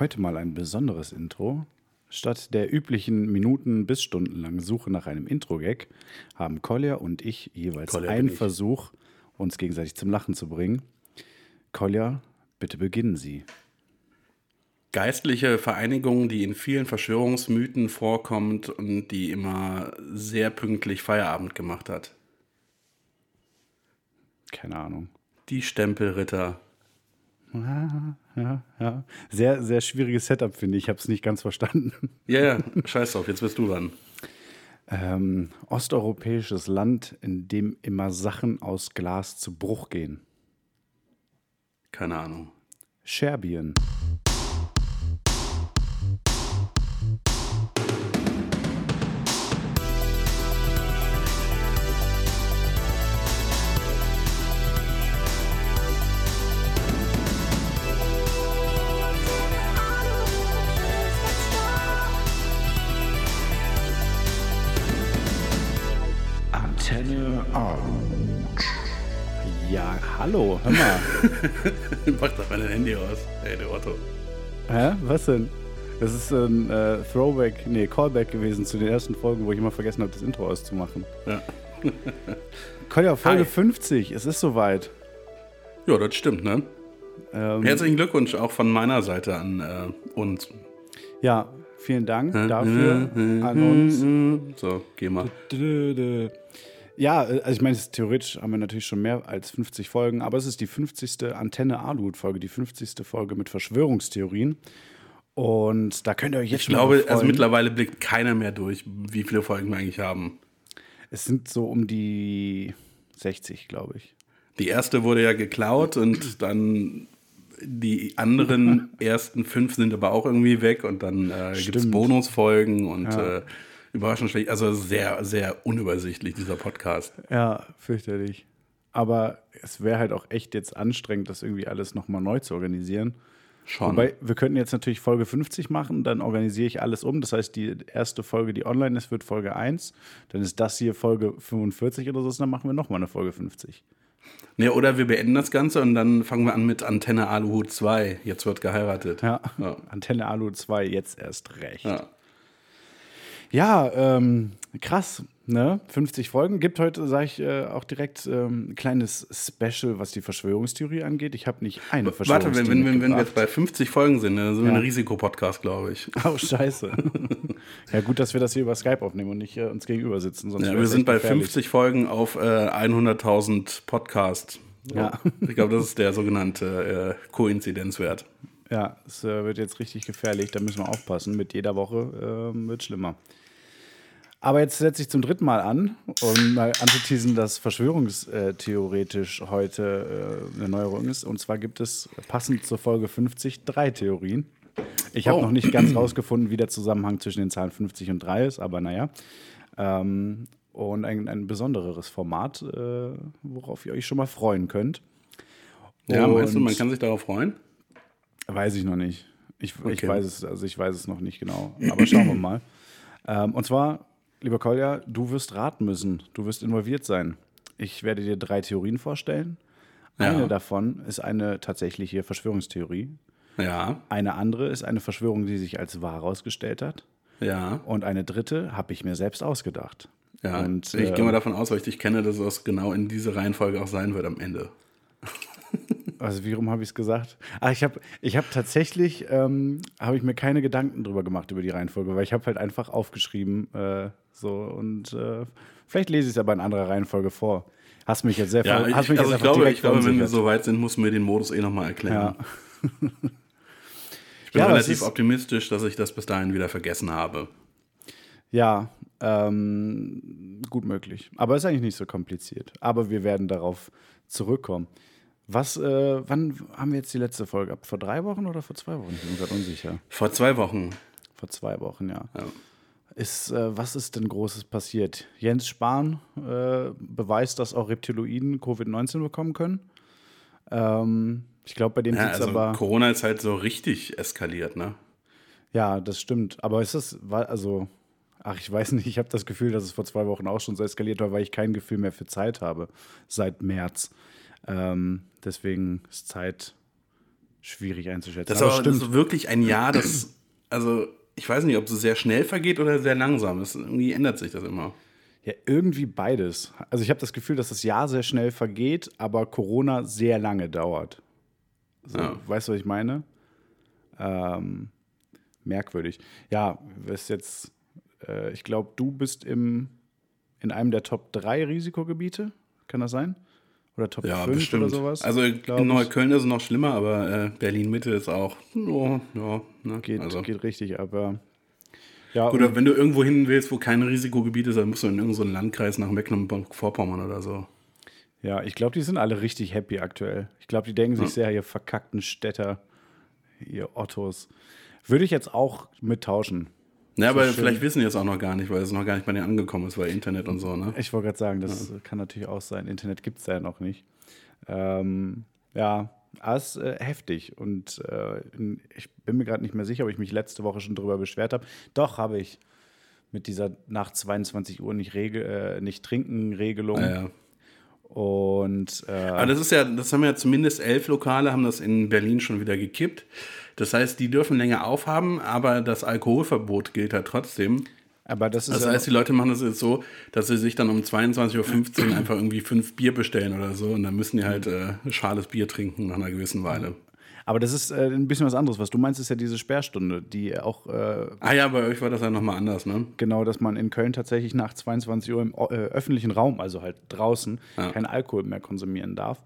Heute mal ein besonderes Intro. Statt der üblichen Minuten bis stundenlangen Suche nach einem Intro-Gag haben Kolja und ich jeweils Kolja einen. Versuch, uns gegenseitig zum Lachen zu bringen. Kolja, bitte beginnen Sie. Geistliche Vereinigung, die in vielen Verschwörungsmythen vorkommt und die immer sehr pünktlich Feierabend gemacht hat. Keine Ahnung. Die Stempelritter. Ja, ja. Sehr, sehr schwieriges Setup, finde ich. Ich habe es nicht ganz verstanden. Ja, ja, scheiß drauf, jetzt bist du dran. Ähm, osteuropäisches Land, in dem immer Sachen aus Glas zu Bruch gehen. Keine Ahnung. Serbien. Hallo, hör mal. Mach doch mal dein Handy aus. Ey, du Otto. Hä? Was denn? Das ist ein äh, Throwback, nee, Callback gewesen zu den ersten Folgen, wo ich immer vergessen habe, das Intro auszumachen. Ja. Kolja, Folge Hi. 50, es ist soweit. ja, das stimmt, ne? Ähm, Herzlichen Glückwunsch auch von meiner Seite an äh, uns. ja, vielen Dank dafür an uns. So, geh mal. Ja, äh, also ich meine, theoretisch haben wir natürlich schon mehr als 50 Folgen, aber es ist die 50. Antenne Aluhut-Folge, die 50. Folge mit Verschwörungstheorien. Und da könnt ihr euch jetzt Ich schon mal glaube, also mittlerweile blickt keiner mehr durch, wie viele Folgen wir eigentlich haben. Es sind so um die 60, glaube ich. Die erste wurde ja geklaut und dann die anderen ersten fünf sind aber auch irgendwie weg und dann äh, gibt es. Bonusfolgen und äh, überraschend schlecht. Also sehr, sehr unübersichtlich, dieser Podcast. Ja, fürchterlich. Aber es wäre halt auch echt jetzt anstrengend, das irgendwie alles nochmal neu zu organisieren. Schon. Wobei, wir könnten jetzt natürlich Folge 50 machen, dann organisiere ich alles um. Das heißt, die erste Folge, die online ist, wird Folge 1. Dann ist das hier Folge 45 oder so, dann machen wir nochmal eine Folge 50. ne, oder wir beenden das Ganze und dann fangen wir an mit Antenne Aluhut 2. Jetzt wird geheiratet. Ja. Ja. Antenne Alu 2, jetzt erst recht. Ja. Ja, ähm, krass, ne? 50 Folgen. Gibt heute, sage ich äh, auch direkt, ähm, ein kleines Special, was die Verschwörungstheorie angeht. Ich habe nicht eine Warte, Verschwörungstheorie wenn, wenn, wenn, wenn wir jetzt bei 50 Folgen sind, dann sind wir Ja. ein Risikopodcast, glaube ich. Oh, scheiße. ja, gut, dass wir das hier über Skype aufnehmen und nicht äh, uns gegenüber sitzen. Sonst Ja, wir sind bei gefährlich. 50 Folgen auf äh, 100.000 Podcast. Ja. Ich glaube, das ist der sogenannte äh, Koinzidenzwert. Ja, es äh, wird jetzt richtig gefährlich. Da müssen wir aufpassen. Mit jeder Woche ähm, wird schlimmer. Aber jetzt setze ich zum dritten Mal an, um mal anzuteasen, dass verschwörungstheoretisch heute äh, eine Neuerung ist. Und zwar gibt es passend zur Folge 50 drei Theorien. Ich habe Oh. noch nicht ganz rausgefunden, wie der Zusammenhang zwischen den Zahlen 50 und 3 ist, aber naja. Ähm, und ein, ein besonderes Format, äh, worauf ihr euch schon mal freuen könnt. Ja, meinst du, Und- man kann sich darauf freuen? Weiß ich noch nicht. Ich, ich Okay. weiß es, also ich weiß es noch nicht genau. Aber schauen wir mal. Ähm, und zwar, lieber Kolja, du wirst raten müssen. Du wirst involviert sein. Ich werde dir drei Theorien vorstellen. Eine Ja. davon ist eine tatsächliche Verschwörungstheorie. Ja, Eine andere ist eine Verschwörung, die sich als wahr herausgestellt hat. ja, Und eine dritte habe ich mir selbst ausgedacht. ja. Und, ich äh, gehe mal davon aus, weil ich dich kenne, dass es genau in diese Reihenfolge auch sein wird am Ende. Also wie rum habe ich es gesagt? Ah, ich habe ich hab tatsächlich, ähm, habe ich mir keine Gedanken drüber gemacht über die Reihenfolge, weil ich habe halt einfach aufgeschrieben äh, so und äh, vielleicht lese ich es aber in anderer Reihenfolge vor. Hast mich jetzt sehr Ja, ich, hast mich also jetzt ich glaube, ich glaube, wenn wir so weit sind, muss mir den Modus eh nochmal erklären. Ja. Ich bin Ja, relativ ist- optimistisch, dass ich das bis dahin wieder vergessen habe. Ja, ähm, gut möglich. Aber ist eigentlich nicht so kompliziert. Aber wir werden darauf zurückkommen. Was, äh, wann haben wir jetzt die letzte Folge ab? Vor drei Wochen oder vor zwei Wochen? Ich bin mir gerade unsicher. Vor zwei Wochen. Vor zwei Wochen, ja. Ja. Ist, äh, was ist denn Großes passiert? Jens Spahn äh, beweist, dass auch Reptiloiden Covid-19 bekommen können. Ähm, ich glaube, bei dem Ja, also aber. Corona ist halt so richtig eskaliert, ne? Ja, das stimmt. Aber ist das, also, ach, ich weiß nicht, ich habe das Gefühl, dass es vor zwei Wochen auch schon so eskaliert war, weil ich kein Gefühl mehr für Zeit habe seit März. Ähm, deswegen ist Zeit schwierig einzuschätzen. Das ist, aber, das ist wirklich ein Jahr, das, also ich weiß nicht, ob es sehr schnell vergeht oder sehr langsam. Das, irgendwie ändert sich das immer. Ja, irgendwie beides. Also ich habe das Gefühl, dass das Jahr sehr schnell vergeht, aber Corona sehr lange dauert. So, Ja. Weißt du, was ich meine? Ähm, merkwürdig. Ja, ist jetzt, äh, ich glaube, du bist im, in einem der Top 3 Risikogebiete. Kann das sein? Oder Top Ja, 5 bestimmt. oder sowas? Also in. Neukölln ist es noch schlimmer, aber äh, Berlin-Mitte ist auch, ja, ja. Ne? Geht, also. geht richtig, aber. Ja, Gut, aber wenn du irgendwo hin willst, wo kein Risikogebiet ist, dann musst du in irgendeinen so Landkreis nach Mecklenburg-Vorpommern oder so. Ja, ich glaube, die sind alle richtig happy aktuell. Ich glaube, die denken sich sehr, ihr verkackten Städter, ihr Ottos. Würde ich jetzt auch mittauschen. Ja, aber schön. vielleicht wissen die es auch noch gar nicht, weil es noch gar nicht bei denen angekommen ist, weil Internet und so, ne? Ich wollte gerade sagen, das kann natürlich auch sein. Internet gibt es ja noch nicht. Ähm, ja, aber es ist äh, heftig. Und äh, ich bin mir gerade nicht mehr sicher, ob ich mich letzte Woche schon drüber beschwert habe. Doch, habe ich. Mit dieser nach 22 Uhr nicht, regel, äh, nicht trinken Regelung. Ja, ja. Und äh, Aber das ist ja, das haben ja zumindest elf Lokale, haben das in Berlin schon wieder gekippt. Das heißt, die dürfen länger aufhaben, aber das Alkoholverbot gilt halt trotzdem. aber das ist Das ja, heißt, die Leute machen das jetzt so, dass sie sich dann um 22.15 Uhr einfach irgendwie fünf Bier bestellen oder so und dann müssen die halt äh, schales Bier trinken nach einer gewissen Weile. Aber das ist äh, ein bisschen was anderes. Was du meinst, ist ja diese Sperrstunde, die auch äh, Ah ja, bei euch war das ja nochmal anders, ne? genau, dass man in Köln tatsächlich nach 22 Uhr im äh, öffentlichen Raum, also halt draußen, Ja. kein Alkohol mehr konsumieren darf.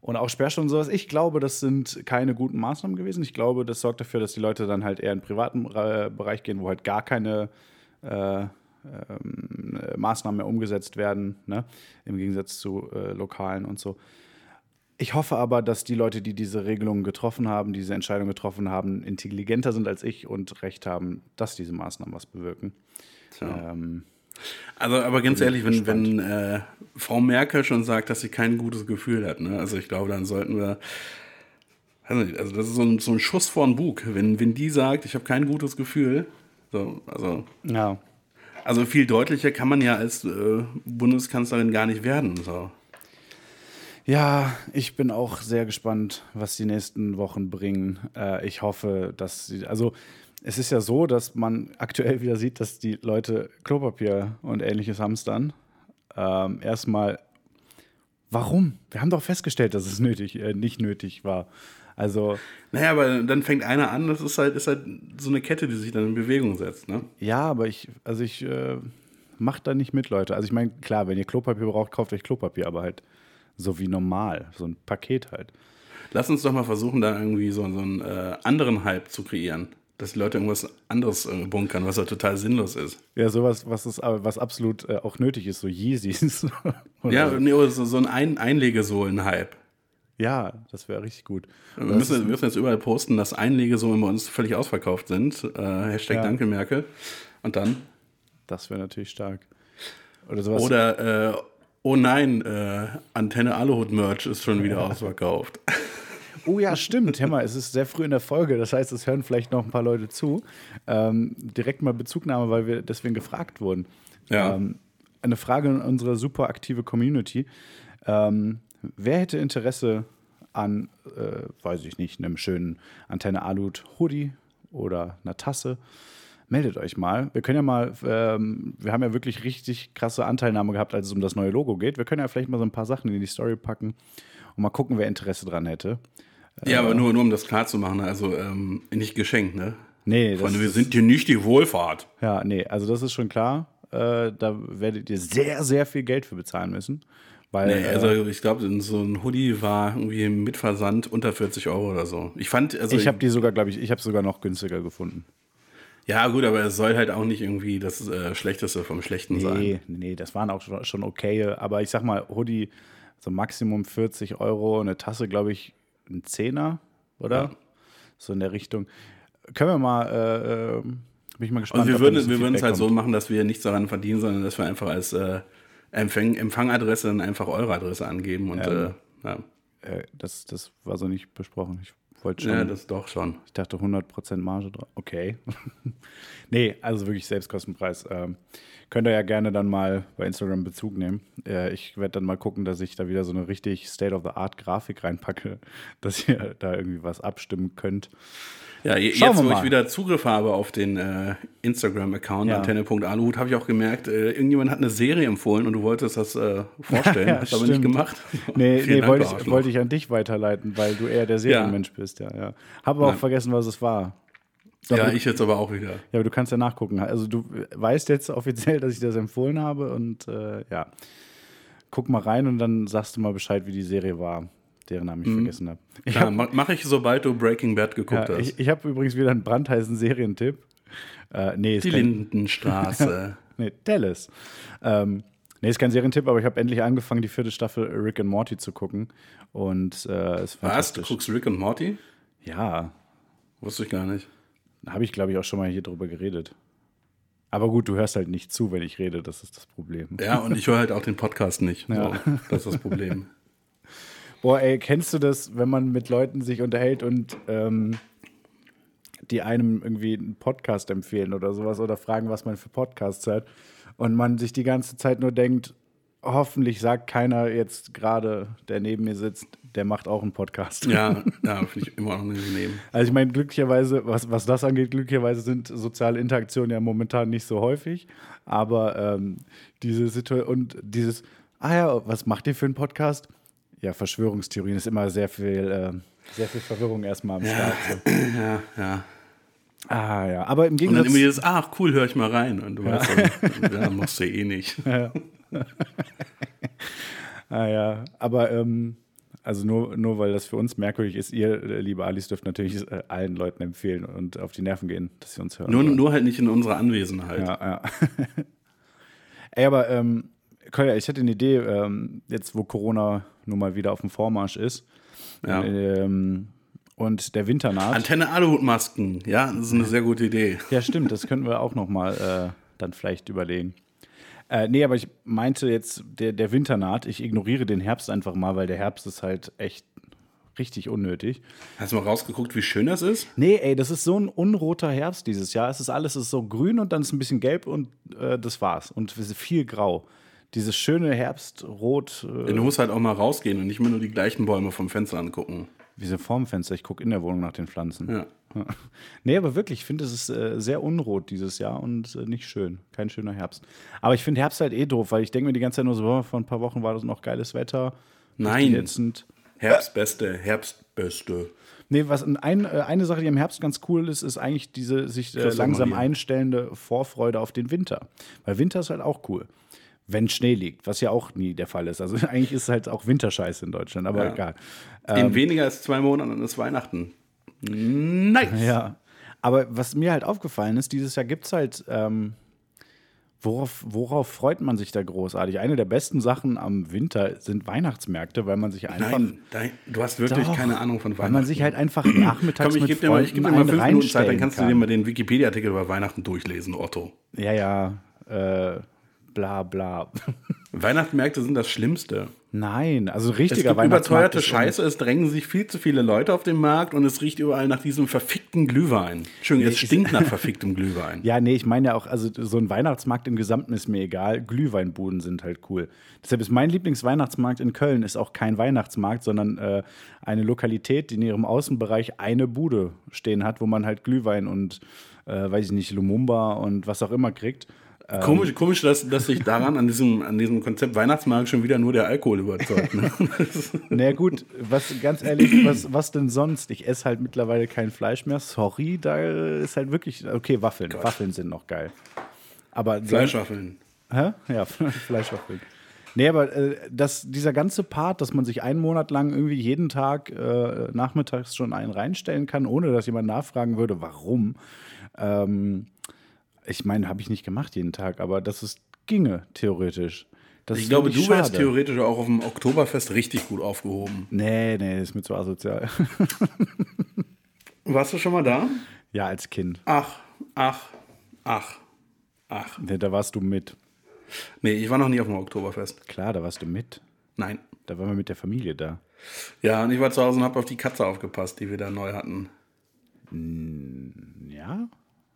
Und auch Sperrstunden und sowas. Ich glaube, das sind keine guten Maßnahmen gewesen. Ich glaube, das sorgt dafür, dass die Leute dann halt eher in den privaten äh, Bereich gehen, wo halt gar keine äh, ähm, äh, Maßnahmen mehr umgesetzt werden, ne? im Gegensatz zu lokalen und so. Ich hoffe aber, dass die Leute, die diese Regelungen getroffen haben, diese Entscheidung getroffen haben, intelligenter sind als ich und recht haben, dass diese Maßnahmen was bewirken. Tja. Ähm, Also, aber ganz ehrlich, wenn, wenn äh, Frau Merkel schon sagt, dass sie kein gutes Gefühl hat, ne? also ich glaube, dann sollten wir, nicht, also das ist so ein, so ein Schuss vor den Bug. Wenn, wenn die sagt, ich habe kein gutes Gefühl, so, also, ja, also viel deutlicher kann man ja als äh, Bundeskanzlerin gar nicht werden. So. Ja, ich bin auch sehr gespannt, was die nächsten Wochen bringen. Äh, ich hoffe, dass sie, also es ist ja so, dass man aktuell wieder sieht, dass die Leute Klopapier und ähnliches hamstern. Ähm, erstmal, warum? Wir haben doch festgestellt, dass es nötig, äh, nicht nötig war. Also, Naja, aber dann fängt einer an, das ist halt, ist halt so eine Kette, die sich dann in Bewegung setzt. Ne? ja, aber ich, also ich äh, macht da nicht mit, Leute. Also ich meine, klar, wenn ihr Klopapier braucht, kauft euch Klopapier, aber halt so wie normal, so ein Paket halt. Lass uns doch mal versuchen, da irgendwie so, so einen äh, anderen Hype zu kreieren. Dass die Leute irgendwas anderes äh, bunkern, was ja total sinnlos ist. Ja, sowas, was, ist, aber was absolut äh, auch nötig ist, so Yeezys. Ja, nee, oder so, so ein, ein Einlegesohlen-Hype. ja, das wäre richtig gut. Wir müssen, wir müssen jetzt überall posten, dass Einlegesohlen bei uns völlig ausverkauft sind. Äh, Hashtag Ja. Danke Merkel. Und dann? Das wäre natürlich stark. Oder sowas. Oder, äh, oh nein, äh, Antenne Aluhut Merch ist schon wieder ausverkauft. Oh ja, stimmt. Hör mal, es ist sehr früh in der Folge, das heißt, es hören vielleicht noch ein paar Leute zu. Ähm, direkt mal Bezugnahme, weil wir deswegen gefragt wurden. Ja. Ähm, eine Frage an unsere super aktive Community. Ähm, wer hätte Interesse an, äh, weiß ich nicht, einem schönen Antenne Alut Hoodie oder einer Tasse? Meldet euch mal. Wir können ja mal, ähm, wir haben ja wirklich richtig krasse Anteilnahme gehabt, als es um das neue Logo geht. Wir können ja vielleicht mal so ein paar Sachen in die Story packen und mal gucken, wer Interesse dran hätte. Ja, aber nur, nur um das klar zu machen, also ähm, nicht geschenkt, ne? Nee, das Freunde, wir sind hier nicht die Wohlfahrt. Ja, nee, also das ist schon klar. Äh, da werdet ihr sehr, sehr viel Geld für bezahlen müssen. Weil, Nee, äh, also ich glaube, so ein Hoodie war irgendwie mit Versand unter 40 Euro oder so. Ich fand, also ich habe die sogar, glaube ich, ich habe sogar noch günstiger gefunden. Ja gut, aber es soll halt auch nicht irgendwie das äh, Schlechteste vom Schlechten sein. Nee, nee, das waren auch schon, schon okay. Aber ich sag mal, Hoodie, so Maximum 40 Euro, eine Tasse, glaube ich, ein Zehner, oder? Ja. So in der Richtung. Können wir mal, äh, äh, bin ich mal gespannt. Und wir würden, wir es halt so kommt. machen, dass wir nichts daran verdienen, sondern dass wir einfach als äh, Empfang, Empfangadresse dann einfach eure Adresse angeben und Ja. äh, ja. Äh, das, das war so nicht besprochen. Ich Wollte schon. Ja, das doch schon. Ich dachte 100% Marge drauf. Okay. nee, also wirklich Selbstkostenpreis. Ähm, könnt ihr ja gerne dann mal bei Instagram Bezug nehmen. Äh, ich werde dann mal gucken, dass ich da wieder so eine richtig State-of-the-Art-Grafik reinpacke, dass ihr da irgendwie was abstimmen könnt. Ja, je- jetzt, wo ich wieder Zugriff habe auf den äh, Instagram-Account Ja. antenne.aluhut, habe ich auch gemerkt, äh, irgendjemand hat eine Serie empfohlen und du wolltest das äh, vorstellen, Ja, hast aber nicht stimmt. gemacht. Nee, nee wollte, ich, wollte ich an dich weiterleiten, weil du eher der Serienmensch bist, ja. ja. Habe aber auch vergessen, was es war. Ja, ich jetzt aber auch wieder. Ja, aber du kannst ja nachgucken. Also du weißt jetzt offiziell, dass ich das empfohlen habe und äh, ja. Guck mal rein und dann sagst du mal Bescheid, wie die Serie war, deren Namen ich vergessen habe. Habe ma- mache ich, sobald du Breaking Bad geguckt ja, hast. ich, ich hab übrigens wieder einen brandheißen Serientipp. Äh, nee, Die Lindenstraße. nee, Dallas. Ähm, nee, ist kein Serientipp, aber ich habe endlich angefangen, die vierte Staffel Rick and Morty zu gucken. Und äh, es ist Was? Du guckst Rick und Morty? Ja, Wusste ich gar nicht. habe ich, glaube ich, auch schon mal hier drüber geredet. Aber gut, du hörst halt nicht zu, wenn ich rede, das ist das Problem. Ja, und ich höre halt auch den Podcast nicht. Ja. So, das ist das Problem. Boah, ey, kennst du das, wenn man mit Leuten sich unterhält und ähm, die einem irgendwie einen Podcast empfehlen oder sowas oder fragen, was man für Podcasts hört und man sich die ganze Zeit nur denkt, hoffentlich sagt keiner jetzt gerade, der neben mir sitzt, der macht auch einen Podcast. Ja, ja finde ich immer noch unangenehm. Also ich meine, glücklicherweise, was, was das angeht, glücklicherweise sind soziale Interaktionen ja momentan nicht so häufig. Aber ähm, diese Situation und dieses, ah ja, was macht ihr für einen Podcast? Ja, Verschwörungstheorien ist immer sehr viel, ähm, sehr viel Verwirrung erstmal am Start. So. Ja, ja. Ah ja, aber im Und dann Gegensatz. immer dieses, ach cool, höre ich mal rein. Und du weißt dann, ja, machst du eh nicht. Ah ja, aber ähm, also nur, nur weil das für uns merkwürdig ist, ihr, äh, liebe Alice, dürft natürlich äh, allen Leuten empfehlen und auf die Nerven gehen, dass sie uns hören. Nur, nur halt nicht in unserer Anwesenheit. Ja, ja. Ey, aber ähm, Kolja, ich hätte eine Idee, ähm, jetzt wo Corona nun mal wieder auf dem Vormarsch ist Ja. ähm, und der Winter naht. Antenne Aluhutmasken, ja, das ist eine sehr gute Idee. ja, stimmt, das könnten wir auch noch mal äh, dann vielleicht überlegen. Äh, nee, aber ich meinte jetzt, der, der Winter naht. Ich ignoriere den Herbst einfach mal, weil der Herbst ist halt echt richtig unnötig. Hast du mal rausgeguckt, wie schön das ist? Nee, ey, das ist so ein unroter Herbst dieses Jahr. Es ist alles es ist so grün und dann ist ein bisschen gelb und äh, das war's. Und es ist viel grau. Dieses schöne Herbstrot, äh, Du musst halt auch mal rausgehen und nicht immer nur die gleichen Bäume vom Fenster angucken. wie so vorm Fenster. Ich gucke in der Wohnung nach den Pflanzen. Ja. Nee, aber wirklich, ich finde, es ist äh, sehr unrot dieses Jahr und äh, nicht schön. Kein schöner Herbst. Aber ich finde Herbst halt eh doof, weil ich denke mir die ganze Zeit nur so, vor ein paar Wochen war das noch geiles Wetter. Nein. Ätzend. Herbstbeste, Herbstbeste. Nee, was ein, äh, eine Sache, die im Herbst ganz cool ist, ist eigentlich diese sich äh, langsam einstellende Vorfreude auf den Winter. Weil Winter ist halt auch cool. Wenn Schnee liegt, was ja auch nie der Fall ist. Also eigentlich ist halt auch Winterscheiße in Deutschland, aber Ja. egal. In weniger als zwei Monaten ist Weihnachten. Nice. Ja. Aber was mir halt aufgefallen ist, dieses Jahr gibt es halt, ähm, worauf, worauf freut man sich da großartig? Eine der besten Sachen am Winter sind Weihnachtsmärkte, weil man sich einfach. Nein, nein, du hast wirklich Doch, keine Ahnung von Weil Weihnachten. man sich halt einfach nachmittags Komm, ich mit gebe dir mal, ich Freunden geb dir mal fünf Minuten Zeit, dann kannst du kann. dir mal den Wikipedia-Artikel über Weihnachten durchlesen, Otto. Ja, ja, äh, bla bla. Weihnachtsmärkte sind das Schlimmste. Nein, also Es richtiger überteuerte Weihnachtsmarkt ist Scheiße, es drängen sich viel zu viele Leute auf den Markt und es riecht überall nach diesem verfickten Glühwein. Entschuldigung, es Nee, stinkt nach verficktem Glühwein. Ja, nee, ich meine ja auch, also so ein Weihnachtsmarkt im Gesamten ist mir egal. Glühweinbuden sind halt cool. Deshalb ist mein Lieblingsweihnachtsmarkt in Köln ist auch kein Weihnachtsmarkt, sondern äh, eine Lokalität, die in ihrem Außenbereich eine Bude stehen hat, wo man halt Glühwein und, äh, weiß ich nicht, Lumumba und was auch immer kriegt. Ähm. Komisch, komisch dass, dass sich daran, an diesem, an diesem Konzept Weihnachtsmarkt schon wieder nur der Alkohol überzeugt. Ne? Na ja, gut, was ganz ehrlich, was, was denn sonst? Ich esse halt mittlerweile kein Fleisch mehr. Sorry, da ist halt wirklich. Okay, Waffeln. Waffeln sind noch geil. Aber Fleischwaffeln. Hä? Ja, Fleischwaffeln. Nee, aber äh, das, dieser ganze Part, dass man sich einen Monat lang irgendwie jeden Tag äh, nachmittags schon einen reinstellen kann, ohne dass jemand nachfragen würde, warum. Ähm, ich meine, habe ich nicht gemacht jeden Tag, aber das ist, ginge theoretisch. Das Ich glaube, du wärst schade. theoretisch auch auf dem Oktoberfest richtig gut aufgehoben. Nee, nee, ist mir zu asozial. Warst du schon mal da? ja, als Kind. Ach, ach, ach, ach. Nee, da warst du mit. Nee, ich war noch nie auf dem Oktoberfest. Klar, da warst du mit. Nein. Da waren wir mit der Familie da. Ja, und ich war zu Hause und habe auf die Katze aufgepasst, die wir da neu hatten. Ja?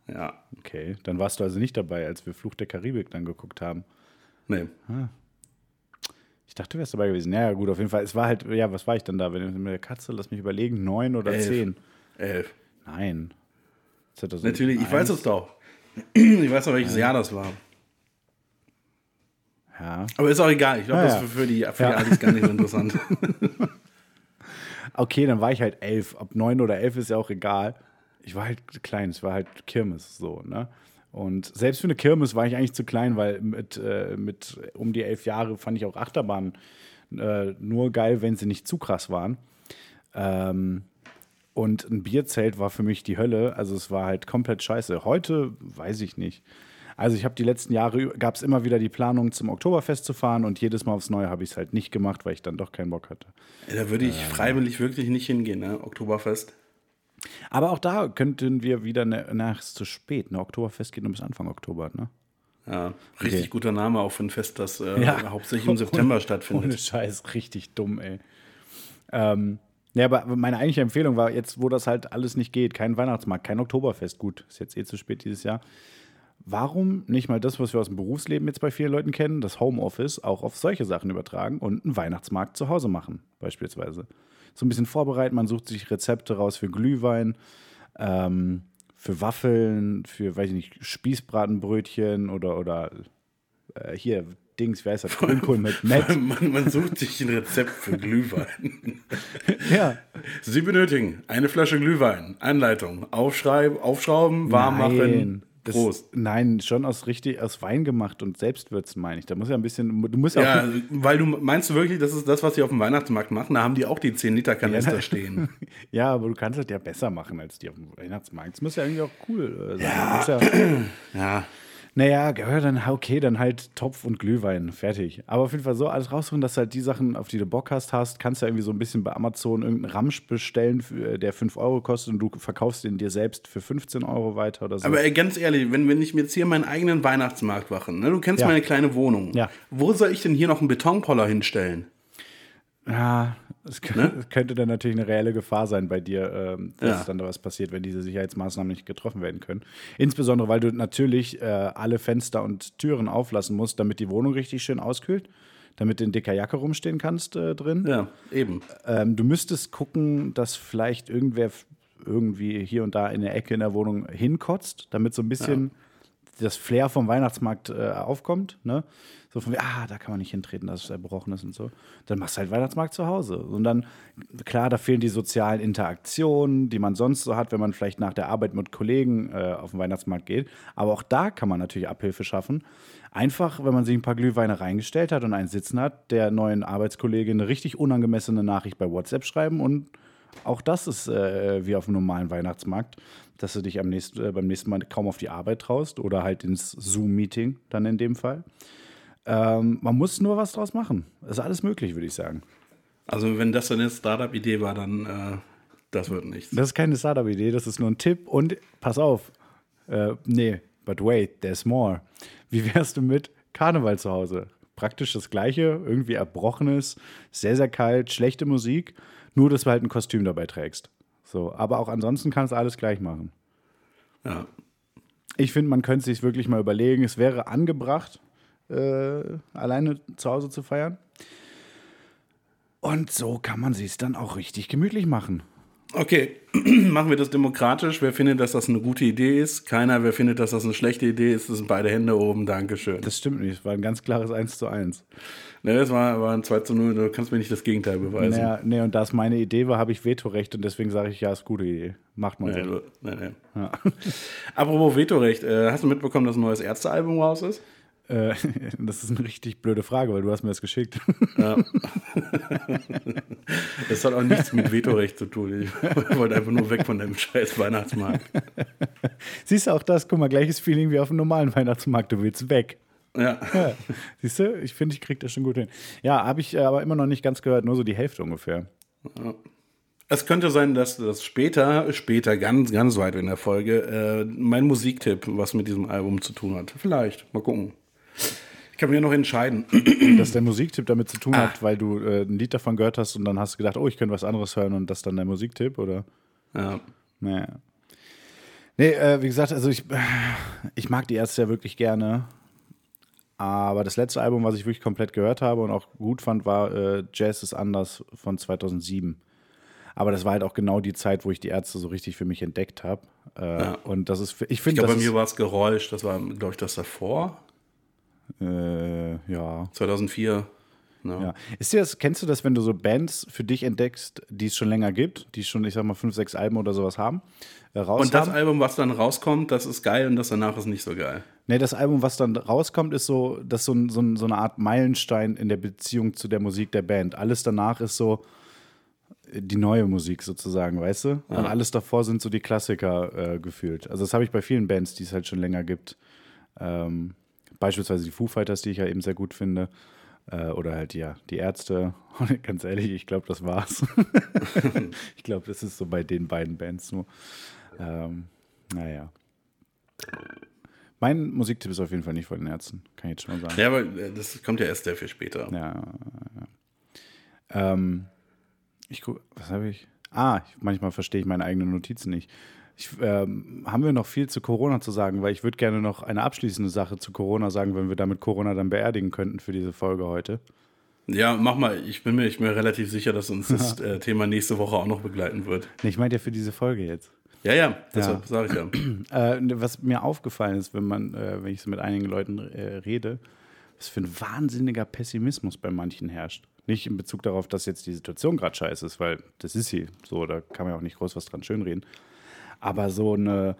Ja, Okay, dann warst du also nicht dabei, als wir Fluch der Karibik dann geguckt haben. nee. Ich dachte, du wärst dabei gewesen. Ja, gut, auf jeden Fall. Es war halt, ja, was war ich dann da? Wenn mit der Katze, lass mich überlegen, neun oder Elf. zehn? Elf. Nein. 2001. Natürlich, ich weiß es doch. Ich weiß noch, welches Jahr das war. Ja. Aber ist auch egal. Ich glaube, Ja, das ja. ist für die, für Ja. die Alis gar nicht so interessant. Okay, dann war ich halt elf. Ob neun oder elf ist ja auch egal. Ich war halt klein, es war halt Kirmes so, ne? Und selbst für eine Kirmes war ich eigentlich zu klein, weil mit, äh, mit um die elf Jahre fand ich auch Achterbahnen äh, nur geil, wenn sie nicht zu krass waren. Ähm, und ein Bierzelt war für mich die Hölle. Also es war halt komplett scheiße. Heute weiß ich nicht. Also ich habe die letzten Jahre, gab es immer wieder die Planung, zum Oktoberfest zu fahren und jedes Mal aufs Neue habe ich es halt nicht gemacht, weil ich dann doch keinen Bock hatte. da würde ich freiwillig wirklich nicht hingehen, ne? Oktoberfest. Aber auch da könnten wir wieder, ne, na, es ist zu spät. Ne? Oktoberfest geht nur bis Anfang Oktober, ne? Ja, richtig Okay. guter Name auch für ein Fest, das äh, Ja. hauptsächlich im September Ohne stattfindet. Scheiß, richtig dumm, ey. Ähm, ja, aber meine eigentliche Empfehlung war jetzt, wo das halt alles nicht geht, kein Weihnachtsmarkt, kein Oktoberfest, gut, ist jetzt eh zu spät dieses Jahr. Warum nicht mal das, was wir aus dem Berufsleben jetzt bei vielen Leuten kennen, das Homeoffice, auch auf solche Sachen übertragen und einen Weihnachtsmarkt zu Hause machen, beispielsweise. So ein bisschen vorbereiten, man sucht sich Rezepte raus für Glühwein, ähm, für Waffeln, für, weiß ich nicht, Spießbratenbrötchen oder, oder äh, hier, Dings, wie heißt das? Grünkohl mit Met. man, man sucht sich ein Rezept für Glühwein. Ja. Sie benötigen eine Flasche Glühwein, Anleitung, aufschreiben, aufschrauben, warm machen, das, Prost. Nein, schon aus richtig aus Wein gemacht und Selbstwürzen, meine ich. Da muss ja ein bisschen, du musst ja, Ja, weil du meinst du wirklich, das ist das, was sie auf dem Weihnachtsmarkt machen? Da haben die auch die 10 Liter Kanister stehen. ja, aber du kannst das ja besser machen als die auf dem Weihnachtsmarkt. Das muss ja irgendwie auch cool äh, sein. Ja. Ja, Ja, naja, ja, dann okay, dann halt Topf und Glühwein, fertig. Aber auf jeden Fall so alles raussuchen, dass du halt die Sachen, auf die du Bock hast, hast, kannst ja irgendwie so ein bisschen bei Amazon irgendeinen Ramsch bestellen, für, der 5 Euro kostet und du verkaufst den dir selbst für 15 Euro weiter oder so. aber ey, ganz ehrlich, wenn, wenn ich mir jetzt hier meinen eigenen Weihnachtsmarkt mache, ne, du kennst Ja. meine kleine Wohnung, Ja. wo soll ich denn hier noch einen Betonpoller hinstellen? Ja, es kö- Ne? könnte dann natürlich eine reelle Gefahr sein bei dir, ähm, dass Ja. dann da was passiert, wenn diese Sicherheitsmaßnahmen nicht getroffen werden können. Insbesondere, weil du natürlich äh, alle Fenster und Türen auflassen musst, damit die Wohnung richtig schön auskühlt, damit du in dicker Jacke rumstehen kannst äh, drin. Ja, eben. Ähm, du müsstest gucken, dass vielleicht irgendwer irgendwie hier und da in der Ecke in der Wohnung hinkotzt, damit so ein bisschen das Flair vom Weihnachtsmarkt äh, aufkommt. Ne? So von, ah, da kann man nicht hintreten, dass es zerbrochen ist und so. Dann machst du halt Weihnachtsmarkt zu Hause. Und dann, klar, da fehlen die sozialen Interaktionen, die man sonst so hat, wenn man vielleicht nach der Arbeit mit Kollegen äh, auf den Weihnachtsmarkt geht. Aber auch da kann man natürlich Abhilfe schaffen. Einfach, wenn man sich ein paar Glühweine reingestellt hat und einen sitzen hat, der neuen Arbeitskollegin eine richtig unangemessene Nachricht bei WhatsApp schreiben und auch das ist äh, wie auf einem normalen Weihnachtsmarkt, dass du dich am nächsten, äh, beim nächsten Mal kaum auf die Arbeit traust oder halt ins Zoom-Meeting dann in dem Fall. Ähm, man muss nur was draus machen. Ist alles möglich, würde ich sagen. Also wenn das eine Startup-Idee war, dann äh, das wird nichts. Das ist keine Startup-Idee, das ist nur ein Tipp. Und pass auf, äh, nee, but wait, there's more. Wie wärst du mit Karneval zu Hause? Praktisch das Gleiche, irgendwie erbrochenes, sehr, sehr kalt, schlechte Musik, nur dass du halt ein Kostüm dabei trägst. So, aber auch ansonsten kannst du alles gleich machen. Ja. Ich finde, man könnte sich wirklich mal überlegen, es wäre angebracht, äh, alleine zu Hause zu feiern. Und so kann man sich dann auch richtig gemütlich machen. Okay, machen wir das demokratisch. Wer findet, dass das eine gute Idee ist? Keiner. Wer findet, dass das eine schlechte Idee ist? Das sind beide Hände oben. Dankeschön. Das stimmt nicht, es war ein ganz klares 1 zu 1. Ne, das war, war ein 2 zu 0. Du kannst mir nicht das Gegenteil beweisen. Naja, nee, und da es meine Idee war, habe ich Vetorecht und deswegen sage ich, ja, ist eine gute Idee. Macht mal Nee, so. nee, nee. Apropos Vetorecht, äh, hast du mitbekommen, dass ein neues Ärztealbum raus ist? Äh, das ist eine richtig blöde Frage, weil du hast mir das geschickt. Das hat auch nichts mit Vetorecht zu tun. Ich wollte einfach nur weg von dem scheiß Weihnachtsmarkt. Siehst du auch das? Guck mal, gleiches Feeling wie auf dem normalen Weihnachtsmarkt. Du willst weg. Ja. Ja. Siehst du, ich finde, ich kriege das schon gut hin. Ja, habe ich äh, aber immer noch nicht ganz gehört, nur so die Hälfte ungefähr. Es könnte sein, dass das später, später, ganz, ganz weit in der Folge, äh, mein Musiktipp, was mit diesem Album zu tun hat. Vielleicht. Mal gucken. Ich kann mir noch entscheiden. dass der Musiktipp damit zu tun hat, weil du äh, ein Lied davon gehört hast und dann hast du gedacht, oh, ich könnte was anderes hören und das dann der Musiktipp, oder? Ja. Naja. Nee, äh, wie gesagt, also ich, ich mag die Ärzte ja wirklich gerne. Aber das letzte Album, was ich wirklich komplett gehört habe und auch gut fand, war äh, Jazz ist anders von 2007. Aber das war halt auch genau die Zeit, wo ich die Ärzte so richtig für mich entdeckt habe. Äh, Ja. Und das ist, ich Ich finde, glaube, bei mir war es Geräusch, das war, glaube ich, das davor, äh, ja, 2004. Ne? Ja. Ist dir das, kennst du das, wenn du so Bands für dich entdeckst, die es schon länger gibt, die schon, ich sag mal, fünf, sechs Alben oder sowas haben, äh, Und das haben? Album, was dann rauskommt, das ist geil und das danach ist nicht so geil. Nee, das Album, was dann rauskommt, ist so, das ist so, ein, so, ein, so eine Art Meilenstein in der Beziehung zu der Musik der Band. Alles danach ist so äh, die neue Musik sozusagen, weißt du? Und alles davor sind so die Klassiker äh, gefühlt. Also das habe ich bei vielen Bands, die es halt schon länger gibt. Ähm, beispielsweise die Foo Fighters, die ich ja eben sehr gut finde. Äh, oder halt ja, die Ärzte. Und ganz ehrlich, ich glaube, das war's. ich glaube, das ist so bei den beiden Bands nur. Ähm, naja. Mein Musiktipp ist auf jeden Fall nicht von den Ärzten, kann ich jetzt schon mal sagen. Ja, aber äh, das kommt ja erst sehr viel später. Ja. ja. Ähm, ich guck, was habe ich? Ah, manchmal verstehe ich meine eigenen Notizen nicht. Ich, ähm, haben wir noch viel zu Corona zu sagen, weil ich würde gerne noch eine abschließende Sache zu Corona sagen, wenn wir damit Corona dann beerdigen könnten für diese Folge heute. Ja, mach mal. Ich bin mir, ich bin mir relativ sicher, dass uns das äh, Thema nächste Woche auch noch begleiten wird. Ich meinte ja für diese Folge jetzt. Ja, ja, deshalb sage ich ja. Äh, was mir aufgefallen ist, wenn man, äh, wenn ich so mit einigen Leuten äh, rede, was für ein wahnsinniger Pessimismus bei manchen herrscht. Nicht in Bezug darauf, dass jetzt die Situation gerade scheiße ist, weil das ist sie. So, da kann man ja auch nicht groß was dran schönreden. Aber so eine,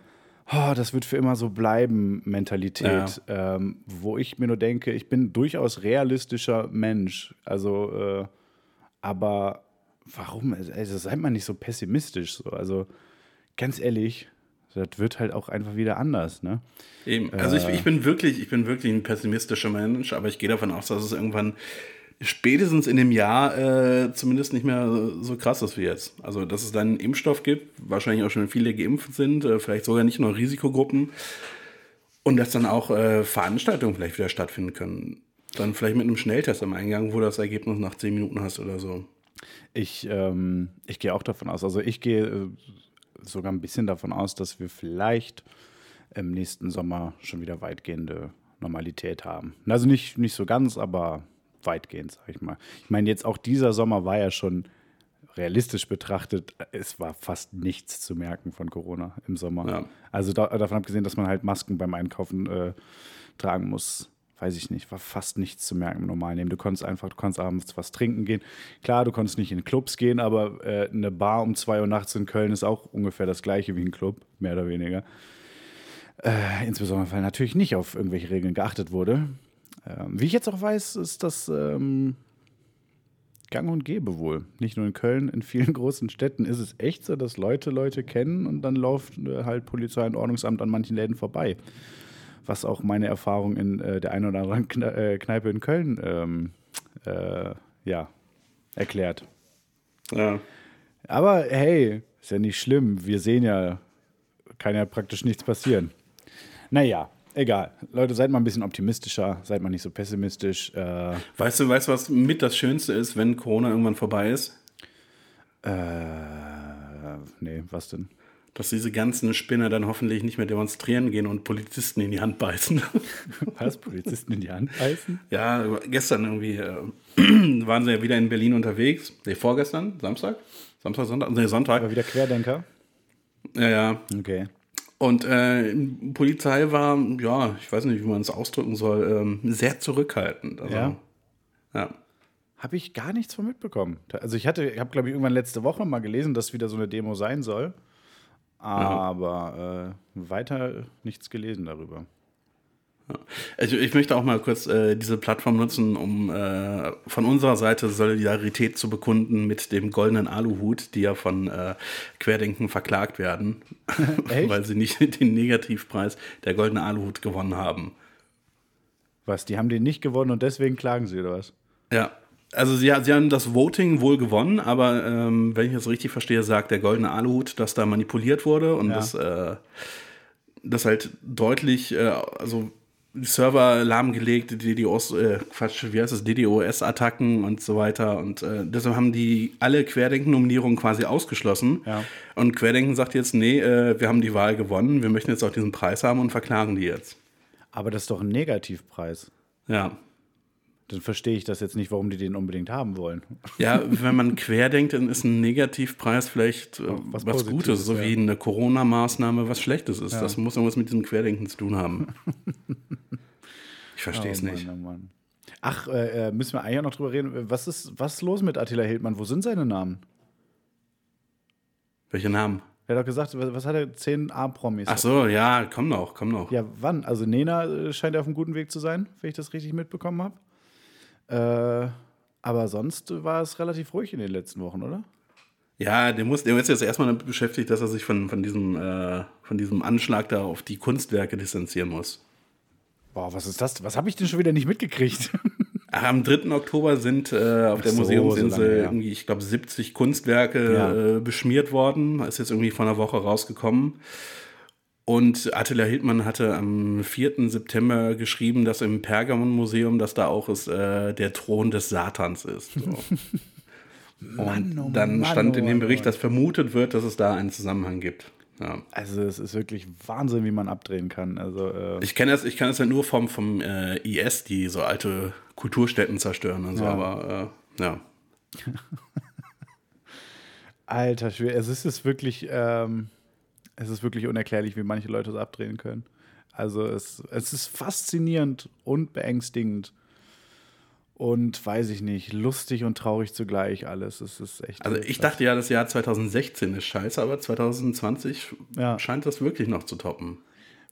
oh, das wird für immer so bleiben, Mentalität, ähm, wo ich mir nur denke, ich bin durchaus realistischer Mensch. Also, äh, aber warum? Also, seid mal nicht so pessimistisch. So. Also, ganz ehrlich, das wird halt auch einfach wieder anders, ne? Eben. Also ich, ich bin wirklich, ich bin wirklich ein pessimistischer Mensch, aber ich gehe davon aus, dass es irgendwann spätestens in dem Jahr äh, zumindest nicht mehr so krass ist wie jetzt. Also, dass es dann einen Impfstoff gibt, wahrscheinlich auch schon viele geimpft sind, äh, vielleicht sogar nicht nur Risikogruppen und dass dann auch äh, Veranstaltungen vielleicht wieder stattfinden können. Dann vielleicht mit einem Schnelltest am Eingang, wo du das Ergebnis nach zehn Minuten hast oder so. Ich, ähm, ich gehe auch davon aus. Also ich gehe äh, sogar ein bisschen davon aus, dass wir vielleicht im nächsten Sommer schon wieder weitgehende Normalität haben. Also nicht, nicht so ganz, aber weitgehend, sag ich mal. Ich meine, jetzt auch dieser Sommer war ja schon realistisch betrachtet, es war fast nichts zu merken von Corona im Sommer. Ja. Also da, davon abgesehen, dass man halt Masken beim Einkaufen äh, tragen muss, weiß ich nicht, war fast nichts zu merken im normalen Leben. Du konntest einfach, du konntest abends was trinken gehen. Klar, du konntest nicht in Clubs gehen, aber äh, eine Bar um zwei Uhr nachts in Köln ist auch ungefähr das gleiche wie ein Club, mehr oder weniger. Äh, insbesondere, weil natürlich nicht auf irgendwelche Regeln geachtet wurde. Ähm, wie ich jetzt auch weiß, ist das ähm, gang und gäbe wohl. Nicht nur in Köln, in vielen großen Städten ist es echt so, dass Leute Leute kennen und dann läuft äh, halt Polizei und Ordnungsamt an manchen Läden vorbei. Was auch meine Erfahrung in äh, der einen oder anderen Kne äh, Kneipe in Köln ähm, äh, ja, erklärt. Ja. Aber hey, ist ja nicht schlimm. Wir sehen ja, kann ja praktisch nichts passieren. Naja, egal. Leute, seid mal ein bisschen optimistischer, seid mal nicht so pessimistisch. Äh, Weißt du, weißt du, was mit das Schönste ist, wenn Corona irgendwann vorbei ist? äh, nee, was denn? Dass diese ganzen Spinner dann hoffentlich nicht mehr demonstrieren gehen und Polizisten in die Hand beißen. Was? Polizisten in die Hand beißen? ja, gestern irgendwie äh, waren sie ja wieder in Berlin unterwegs. Nee, vorgestern, Samstag? Samstag, Sonntag? Nee, Sonntag. War wieder Querdenker? Ja, ja. Okay. Und äh, Polizei war, ja, ich weiß nicht, wie man es ausdrücken soll, ähm, sehr zurückhaltend. Also, Ja? ja. Habe ich gar nichts von mitbekommen. Also ich hatte, ich habe glaube ich irgendwann letzte Woche mal gelesen, dass wieder so eine Demo sein soll. Aber äh, weiter nichts gelesen darüber. Also ich möchte auch mal kurz äh, diese Plattform nutzen, um äh, von unserer Seite Solidarität zu bekunden mit dem goldenen Aluhut, die ja von äh, Querdenken verklagt werden, Echt? weil sie nicht den Negativpreis der goldene Aluhut gewonnen haben. Was, die haben den nicht gewonnen und deswegen klagen sie, oder was? Ja, also sie, sie haben das Voting wohl gewonnen, aber ähm, wenn ich das richtig verstehe, sagt der goldene Aluhut, dass da manipuliert wurde und Ja. das, äh, das halt deutlich, äh, also Server lahmgelegt, DDoS, äh, Quatsch, wie heißt das, DDoS-Attacken und so weiter. Und äh, deshalb haben die alle Querdenken-Nominierungen quasi ausgeschlossen. Ja. Und Querdenken sagt jetzt, nee, äh, wir haben die Wahl gewonnen, wir möchten jetzt auch diesen Preis haben und verklagen die jetzt. Aber das ist doch ein Negativpreis. Ja. Dann verstehe ich das jetzt nicht, warum die den unbedingt haben wollen. Ja, wenn man querdenkt, dann ist ein Negativpreis vielleicht äh, was was, Gutes, so ja. wie eine Corona-Maßnahme was Schlechtes ist. Das muss irgendwas mit diesem Querdenken zu tun haben. Ich verstehe es oh, nicht. Mann, oh Mann. Ach, äh, äh, müssen wir eigentlich auch noch drüber reden. Was ist, was ist los mit Attila Hildmann? Wo sind seine Namen? Welche Namen? Er hat doch gesagt, was hat er? 10 A-Promis. Ach so, ja, komm noch, komm noch. Ja, wann? Also Nena äh, scheint ja auf einem guten Weg zu sein, wenn ich das richtig mitbekommen habe. Äh, aber sonst war es relativ ruhig in den letzten Wochen, oder? Ja, der, muss, der ist jetzt erstmal damit beschäftigt, dass er sich von, von, diesem, äh, von diesem Anschlag da auf die Kunstwerke distanzieren muss. Boah, was ist das? Was habe ich denn schon wieder nicht mitgekriegt? Ach, am 3. Oktober sind äh, auf der so, Museumsinsel so ja. irgendwie, ich glaube, 70 Kunstwerke Ja. äh, beschmiert worden. Ist jetzt irgendwie vor einer Woche rausgekommen. Und Attila Hildmann hatte am 4. September geschrieben, dass im Pergamon-Museum, dass da auch ist, äh, der Thron des Satans ist. So. Und oh dann Mann, stand oh in Mann, dem oh Bericht, Mann. dass vermutet wird, dass es da einen Zusammenhang gibt. Ja. Also es ist wirklich Wahnsinn, wie man abdrehen kann. Also äh, Ich kenne das, ich kenn das ja nur vom, vom äh, IS, die so alte Kulturstätten zerstören und so, Ja. aber äh, ja. alter Schwede, es ist es wirklich, ähm, es ist wirklich unerklärlich, wie manche Leute es abdrehen können. Also es, es ist faszinierend und beängstigend und weiß ich nicht, lustig und traurig zugleich alles. Es ist echt. Also ich dachte ja, das Jahr 2016 ist scheiße, aber 2020 Ja. scheint das wirklich noch zu toppen.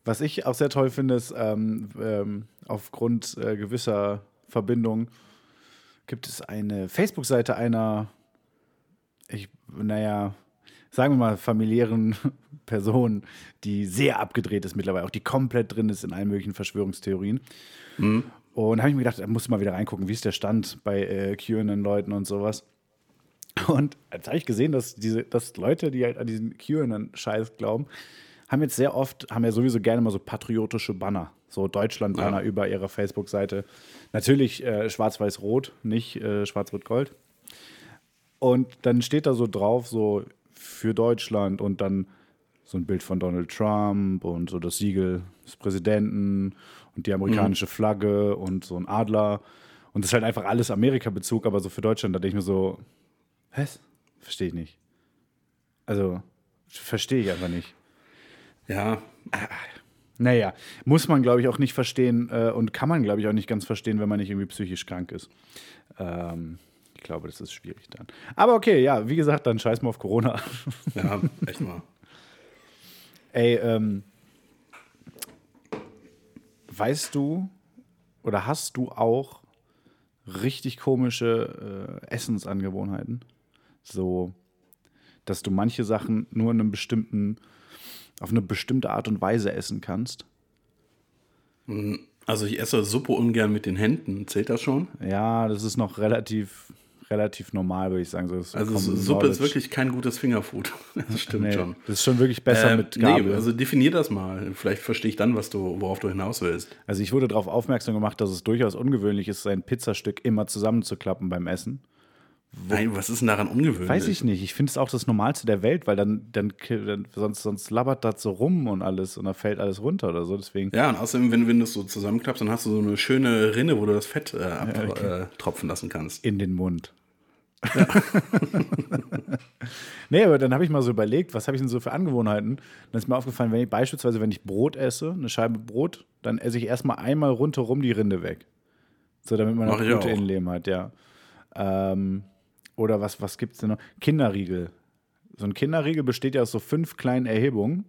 Was ich auch sehr toll finde, ist, ähm, ähm, aufgrund äh, gewisser Verbindungen gibt es eine Facebook-Seite einer, ich, naja, sagen wir mal, familiären Person, die sehr abgedreht ist mittlerweile, auch die komplett drin ist in allen möglichen Verschwörungstheorien. Und da habe ich mir gedacht, da musst du mal wieder reingucken, wie ist der Stand bei äh, QAnon-Leuten und sowas. Und jetzt habe ich gesehen, dass diese, dass Leute, die halt an diesen QAnon-Scheiß glauben, haben jetzt sehr oft, haben ja sowieso gerne mal so patriotische Banner, so Deutschland-Banner Ja. über ihrer Facebook-Seite. Natürlich äh, schwarz-weiß-rot, nicht äh, schwarz-rot-gold. Und dann steht da so drauf, so für Deutschland und dann so ein Bild von Donald Trump und so das Siegel des Präsidenten und die amerikanische Flagge und so ein Adler. Und das ist halt einfach alles Amerika-Bezug, aber so für Deutschland, da denke ich mir so, was? Verstehe ich nicht. Also, verstehe ich einfach nicht. Ja, Naja, muss man, glaube ich, auch nicht verstehen äh, und kann man, glaube ich, auch nicht ganz verstehen, wenn man nicht irgendwie psychisch krank ist. Ähm, ich glaube, das ist schwierig dann. Aber okay, ja, wie gesagt, dann scheiß mal auf Corona. ja, echt mal. Ey, ähm, weißt du oder hast du auch richtig komische äh, Essensangewohnheiten? So, dass du manche Sachen nur in einem bestimmten, auf eine bestimmte Art und Weise essen kannst? Also ich esse Suppe ungern mit den Händen. Zählt das schon? Ja, das ist noch relativ, relativ normal, würde ich sagen. So, Also Suppe ist wirklich kein gutes Fingerfood. Das stimmt Nee, schon. Das ist schon wirklich besser Ähm, mit Gabel. nee, also definier das mal. Vielleicht verstehe ich dann, was du, worauf du hinaus willst. Also ich wurde darauf aufmerksam gemacht, dass es durchaus ungewöhnlich ist, sein Pizzastück immer zusammenzuklappen beim Essen. Nein, was ist denn daran ungewöhnlich? Weiß ich nicht. Ich finde es auch das Normalste der Welt, weil dann, dann, dann sonst, sonst labbert das so rum und alles und dann fällt alles runter oder so. Deswegen. Ja, und außerdem, wenn, wenn du es so zusammenklappst, dann hast du so eine schöne Rinne, wo du das Fett äh, abtropfen äh, tropfen lassen kannst. in den Mund. nee, aber dann habe ich mal so überlegt, was habe ich denn so für Angewohnheiten? Dann ist mir aufgefallen, wenn ich beispielsweise, wenn ich Brot esse, eine Scheibe Brot, dann esse ich erstmal einmal rundherum die Rinde weg. So, damit man noch Mach ich gute. Innenleben hat, ja. Ähm, oder was, was gibt es denn noch? Kinderriegel. So ein Kinderriegel besteht ja aus so fünf kleinen Erhebungen.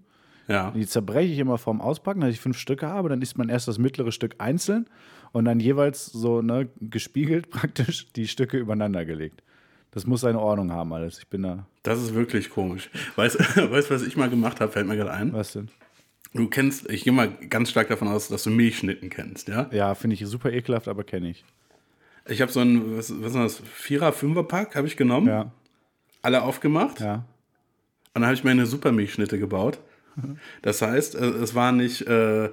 Ja. Die zerbreche ich immer vorm Auspacken, dass ich fünf Stücke habe. Dann isst man erst das mittlere Stück einzeln und dann jeweils so ne, gespiegelt praktisch die Stücke übereinander gelegt. Das muss seine Ordnung haben alles. Ich bin da. Das ist wirklich komisch. Weißt du, was ich mal gemacht habe, fällt mir gerade ein. Was denn? Du kennst, ich gehe mal ganz stark davon aus, dass du Milchschnitten kennst, ja? Ja, finde ich super ekelhaft, aber kenne ich. Ich habe so ein, was, was ist das, Vierer-, Fünfer-Pack habe ich genommen, Ja, alle aufgemacht ja. und dann habe ich mir eine Supermilchschnitte gebaut. Das heißt, äh, es war nicht äh,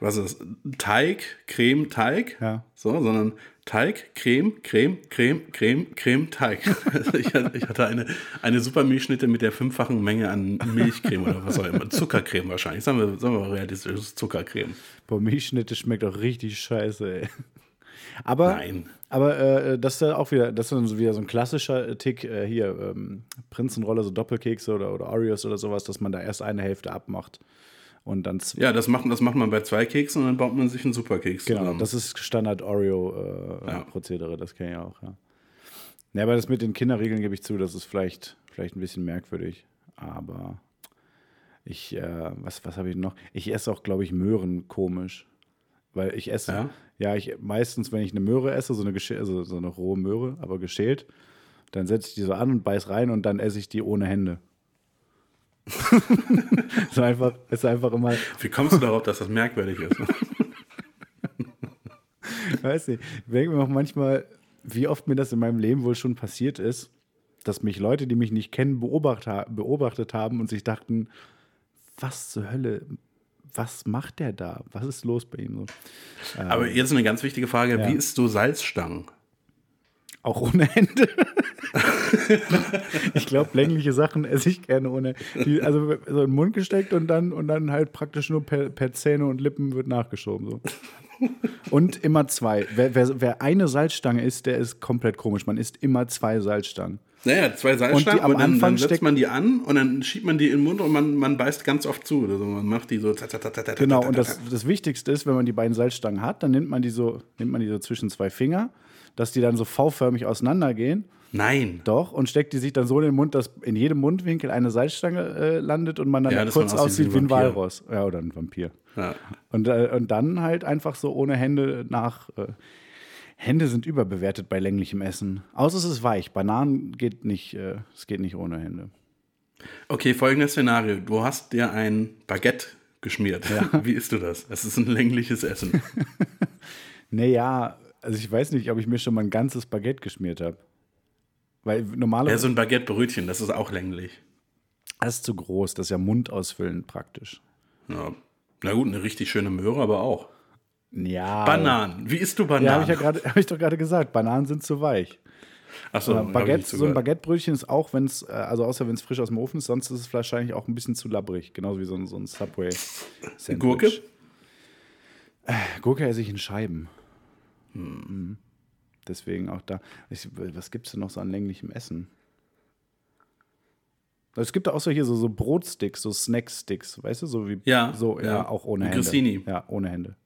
was ist das? Teig, Creme, Teig. Ja. So, sondern Teig, Creme, Creme, Creme, Creme, Creme, Teig. Also ich, hatte- eine, eine super Milchschnitte mit der fünffachen Menge an Milchcreme oder was auch immer. Zuckercreme wahrscheinlich. Sagen wir, sagen wir mal realistisch, das ist Zuckercreme. Boah, Milchschnitte schmeckt auch richtig scheiße, ey. Aber, Nein. aber äh, das ist ja auch wieder, das ist dann wieder so ein klassischer Tick äh, hier, ähm, Prinzenrolle, so Doppelkekse oder, oder Oreos oder sowas, dass man da erst eine Hälfte abmacht. Und dann. Ja, das macht, das macht man bei zwei Keksen und dann baut man sich einen Superkeks Genau, zusammen. das ist Standard Ja. Oreo-Prozedere, das kenne ich auch, ja. Ja, aber das mit den Kinderregeln gebe ich zu, das ist vielleicht, vielleicht ein bisschen merkwürdig. Aber ich, äh, was, was habe ich noch? Ich esse auch, glaube ich, Möhren komisch. Weil ich esse, ja, Ja? ich meistens, wenn ich eine Möhre esse, so eine, also so eine rohe Möhre, aber geschält, dann setze ich die so an und beiß rein und dann esse ich die ohne Hände. so einfach, ist einfach immer, Wie kommst du darauf, dass das merkwürdig ist? weiß nicht. Ich denke mir auch manchmal, wie oft mir das in meinem Leben wohl schon passiert ist, dass mich Leute, die mich nicht kennen, beobachtet haben und sich dachten, was zur Hölle, was macht der da? Was ist los bei ihm? So. Aber jetzt eine ganz wichtige Frage: Ja. Wie isst du Salzstangen? Auch ohne Hände. ich glaube, längliche Sachen esse ich gerne ohne. Die, also so in den Mund gesteckt und dann, und dann halt praktisch nur per, per Zähne und Lippen wird nachgeschoben. So. Und immer zwei. Wer, wer, wer eine Salzstange isst, der ist komplett komisch. Man isst immer zwei Salzstangen. Naja, zwei Salzstangen am und, dann, Anfang dann setzt steckt- man die an und dann schiebt man die in den Mund und man, man beißt ganz oft zu. Also man macht die so. Genau, und das, das Wichtigste ist, wenn man die beiden Salzstangen hat, dann nimmt man die so, nimmt man die so zwischen zwei Finger, dass die dann so V-förmig auseinandergehen. Nein. Doch, und steckt die sich dann so in den Mund, dass in jedem Mundwinkel eine Salzstange äh, landet und man dann Ja, kurz man aussieht wie ein. Walross. Ja, oder ein Vampir. Ja. Und, äh, und dann halt einfach so ohne Hände nach. Äh, Hände sind überbewertet bei länglichem Essen. Außer es ist weich. Bananen geht nicht, äh, es geht nicht ohne Hände. Okay, folgendes Szenario. Du hast dir ein Baguette geschmiert. Wie isst du das? Das ist ein längliches Essen. Naja, also ich weiß nicht, ob ich mir schon mal ein ganzes Baguette geschmiert habe. Weil Ja, normalerweise so ein Baguette-Brötchen, das ist auch länglich. das ist zu groß, das ist ja mundausfüllend praktisch. Ja. Na gut, eine richtig schöne Möhre, aber auch. Ja. Bananen. Wie isst du Ja, Bananen? habe ich, ja hab ich doch gerade gesagt. Bananen sind zu weich. Achso, Äh, Baguette, so ein Baguettebrötchen ist auch, wenn es, äh, also außer wenn es frisch aus dem Ofen ist, sonst ist es wahrscheinlich auch ein bisschen zu labbrig. Genauso wie so ein, so ein Subway-Sandwich. Gurke? Gurke esse ich in Scheiben. Mhm. Deswegen auch da. Ich, was gibt es denn noch so an länglichem Essen? Es gibt auch so hier so, so Brotsticks, so Snacksticks, weißt du, so wie Ja, so, ja, ja. auch ohne Hände. Grissini. Ja, ohne Hände.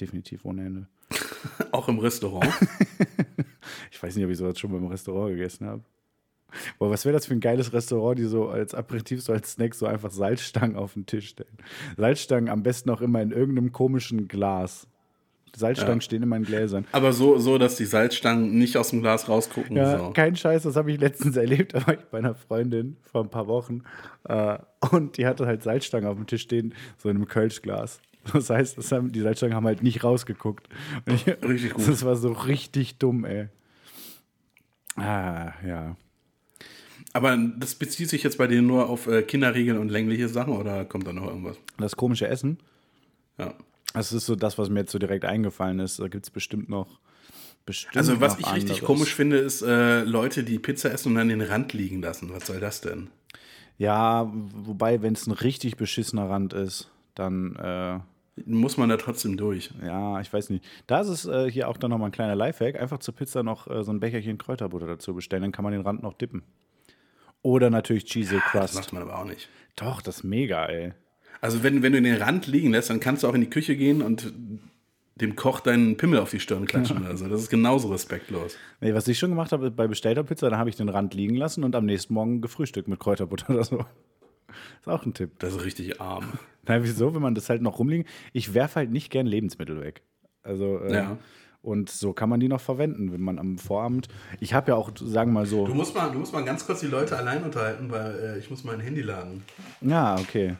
Definitiv ohne Hände. Auch im Restaurant. Ich weiß nicht, ob ich sowas schon beim Restaurant gegessen habe. Boah, was wäre das für ein geiles Restaurant, die so als Aperitif, so als Snack so einfach Salzstangen auf den Tisch stellen. Salzstangen am besten auch immer in irgendeinem komischen Glas. Salzstangen Ja. stehen in Gläsern. aber so, so, dass die Salzstangen nicht aus dem Glas rausgucken. Ja, so. kein Scheiß, das habe ich letztens erlebt. Da war ich bei einer Freundin vor ein paar Wochen äh, und die hatte halt Salzstangen auf dem Tisch stehen, so in einem Kölschglas. Das heißt, das haben, die Salzstangen haben halt nicht rausgeguckt. Ich, Richtig gut. Das war so richtig dumm, ey. Ah, ja. Aber das bezieht sich jetzt bei dir nur auf äh, Kinderregeln und längliche Sachen oder kommt da noch irgendwas? Das komische Essen, Ja. Das ist so das, was mir jetzt so direkt eingefallen ist. Da gibt es bestimmt noch. Bestimmt Also, was ich richtig anderes. komisch finde, ist äh, Leute, die Pizza essen und dann den Rand liegen lassen. Was soll das denn? Ja, wobei, wenn es ein richtig beschissener Rand ist, dann. Äh, Muss man da trotzdem durch? Ja, ich weiß nicht. Da ist es äh, hier auch dann nochmal ein kleiner Lifehack. Einfach zur Pizza noch äh, so ein Becherchen Kräuterbutter dazu bestellen, dann kann man den Rand noch dippen. Oder natürlich Cheesy Das Crust. macht man aber auch nicht. Doch, das ist mega, ey. Also, wenn, wenn du den Rand liegen lässt, dann kannst du auch in die Küche gehen und dem Koch deinen Pimmel auf die Stirn klatschen. Also, das ist genauso respektlos. Nee, was ich schon gemacht habe bei bestellter Pizza, da habe ich den Rand liegen lassen und am nächsten Morgen gefrühstückt mit Kräuterbutter oder so. Ist auch ein Tipp. Das ist richtig arm. Na, wieso, wenn man das halt noch rumliegen? Ich werfe halt nicht gern Lebensmittel weg. Also, äh, Ja. und so kann man die noch verwenden, wenn man am Vorabend. Ich habe ja auch, sagen wir mal so. Du musst mal, du musst mal ganz kurz die Leute allein unterhalten, weil äh, ich muss mein Handy laden. Ja, okay.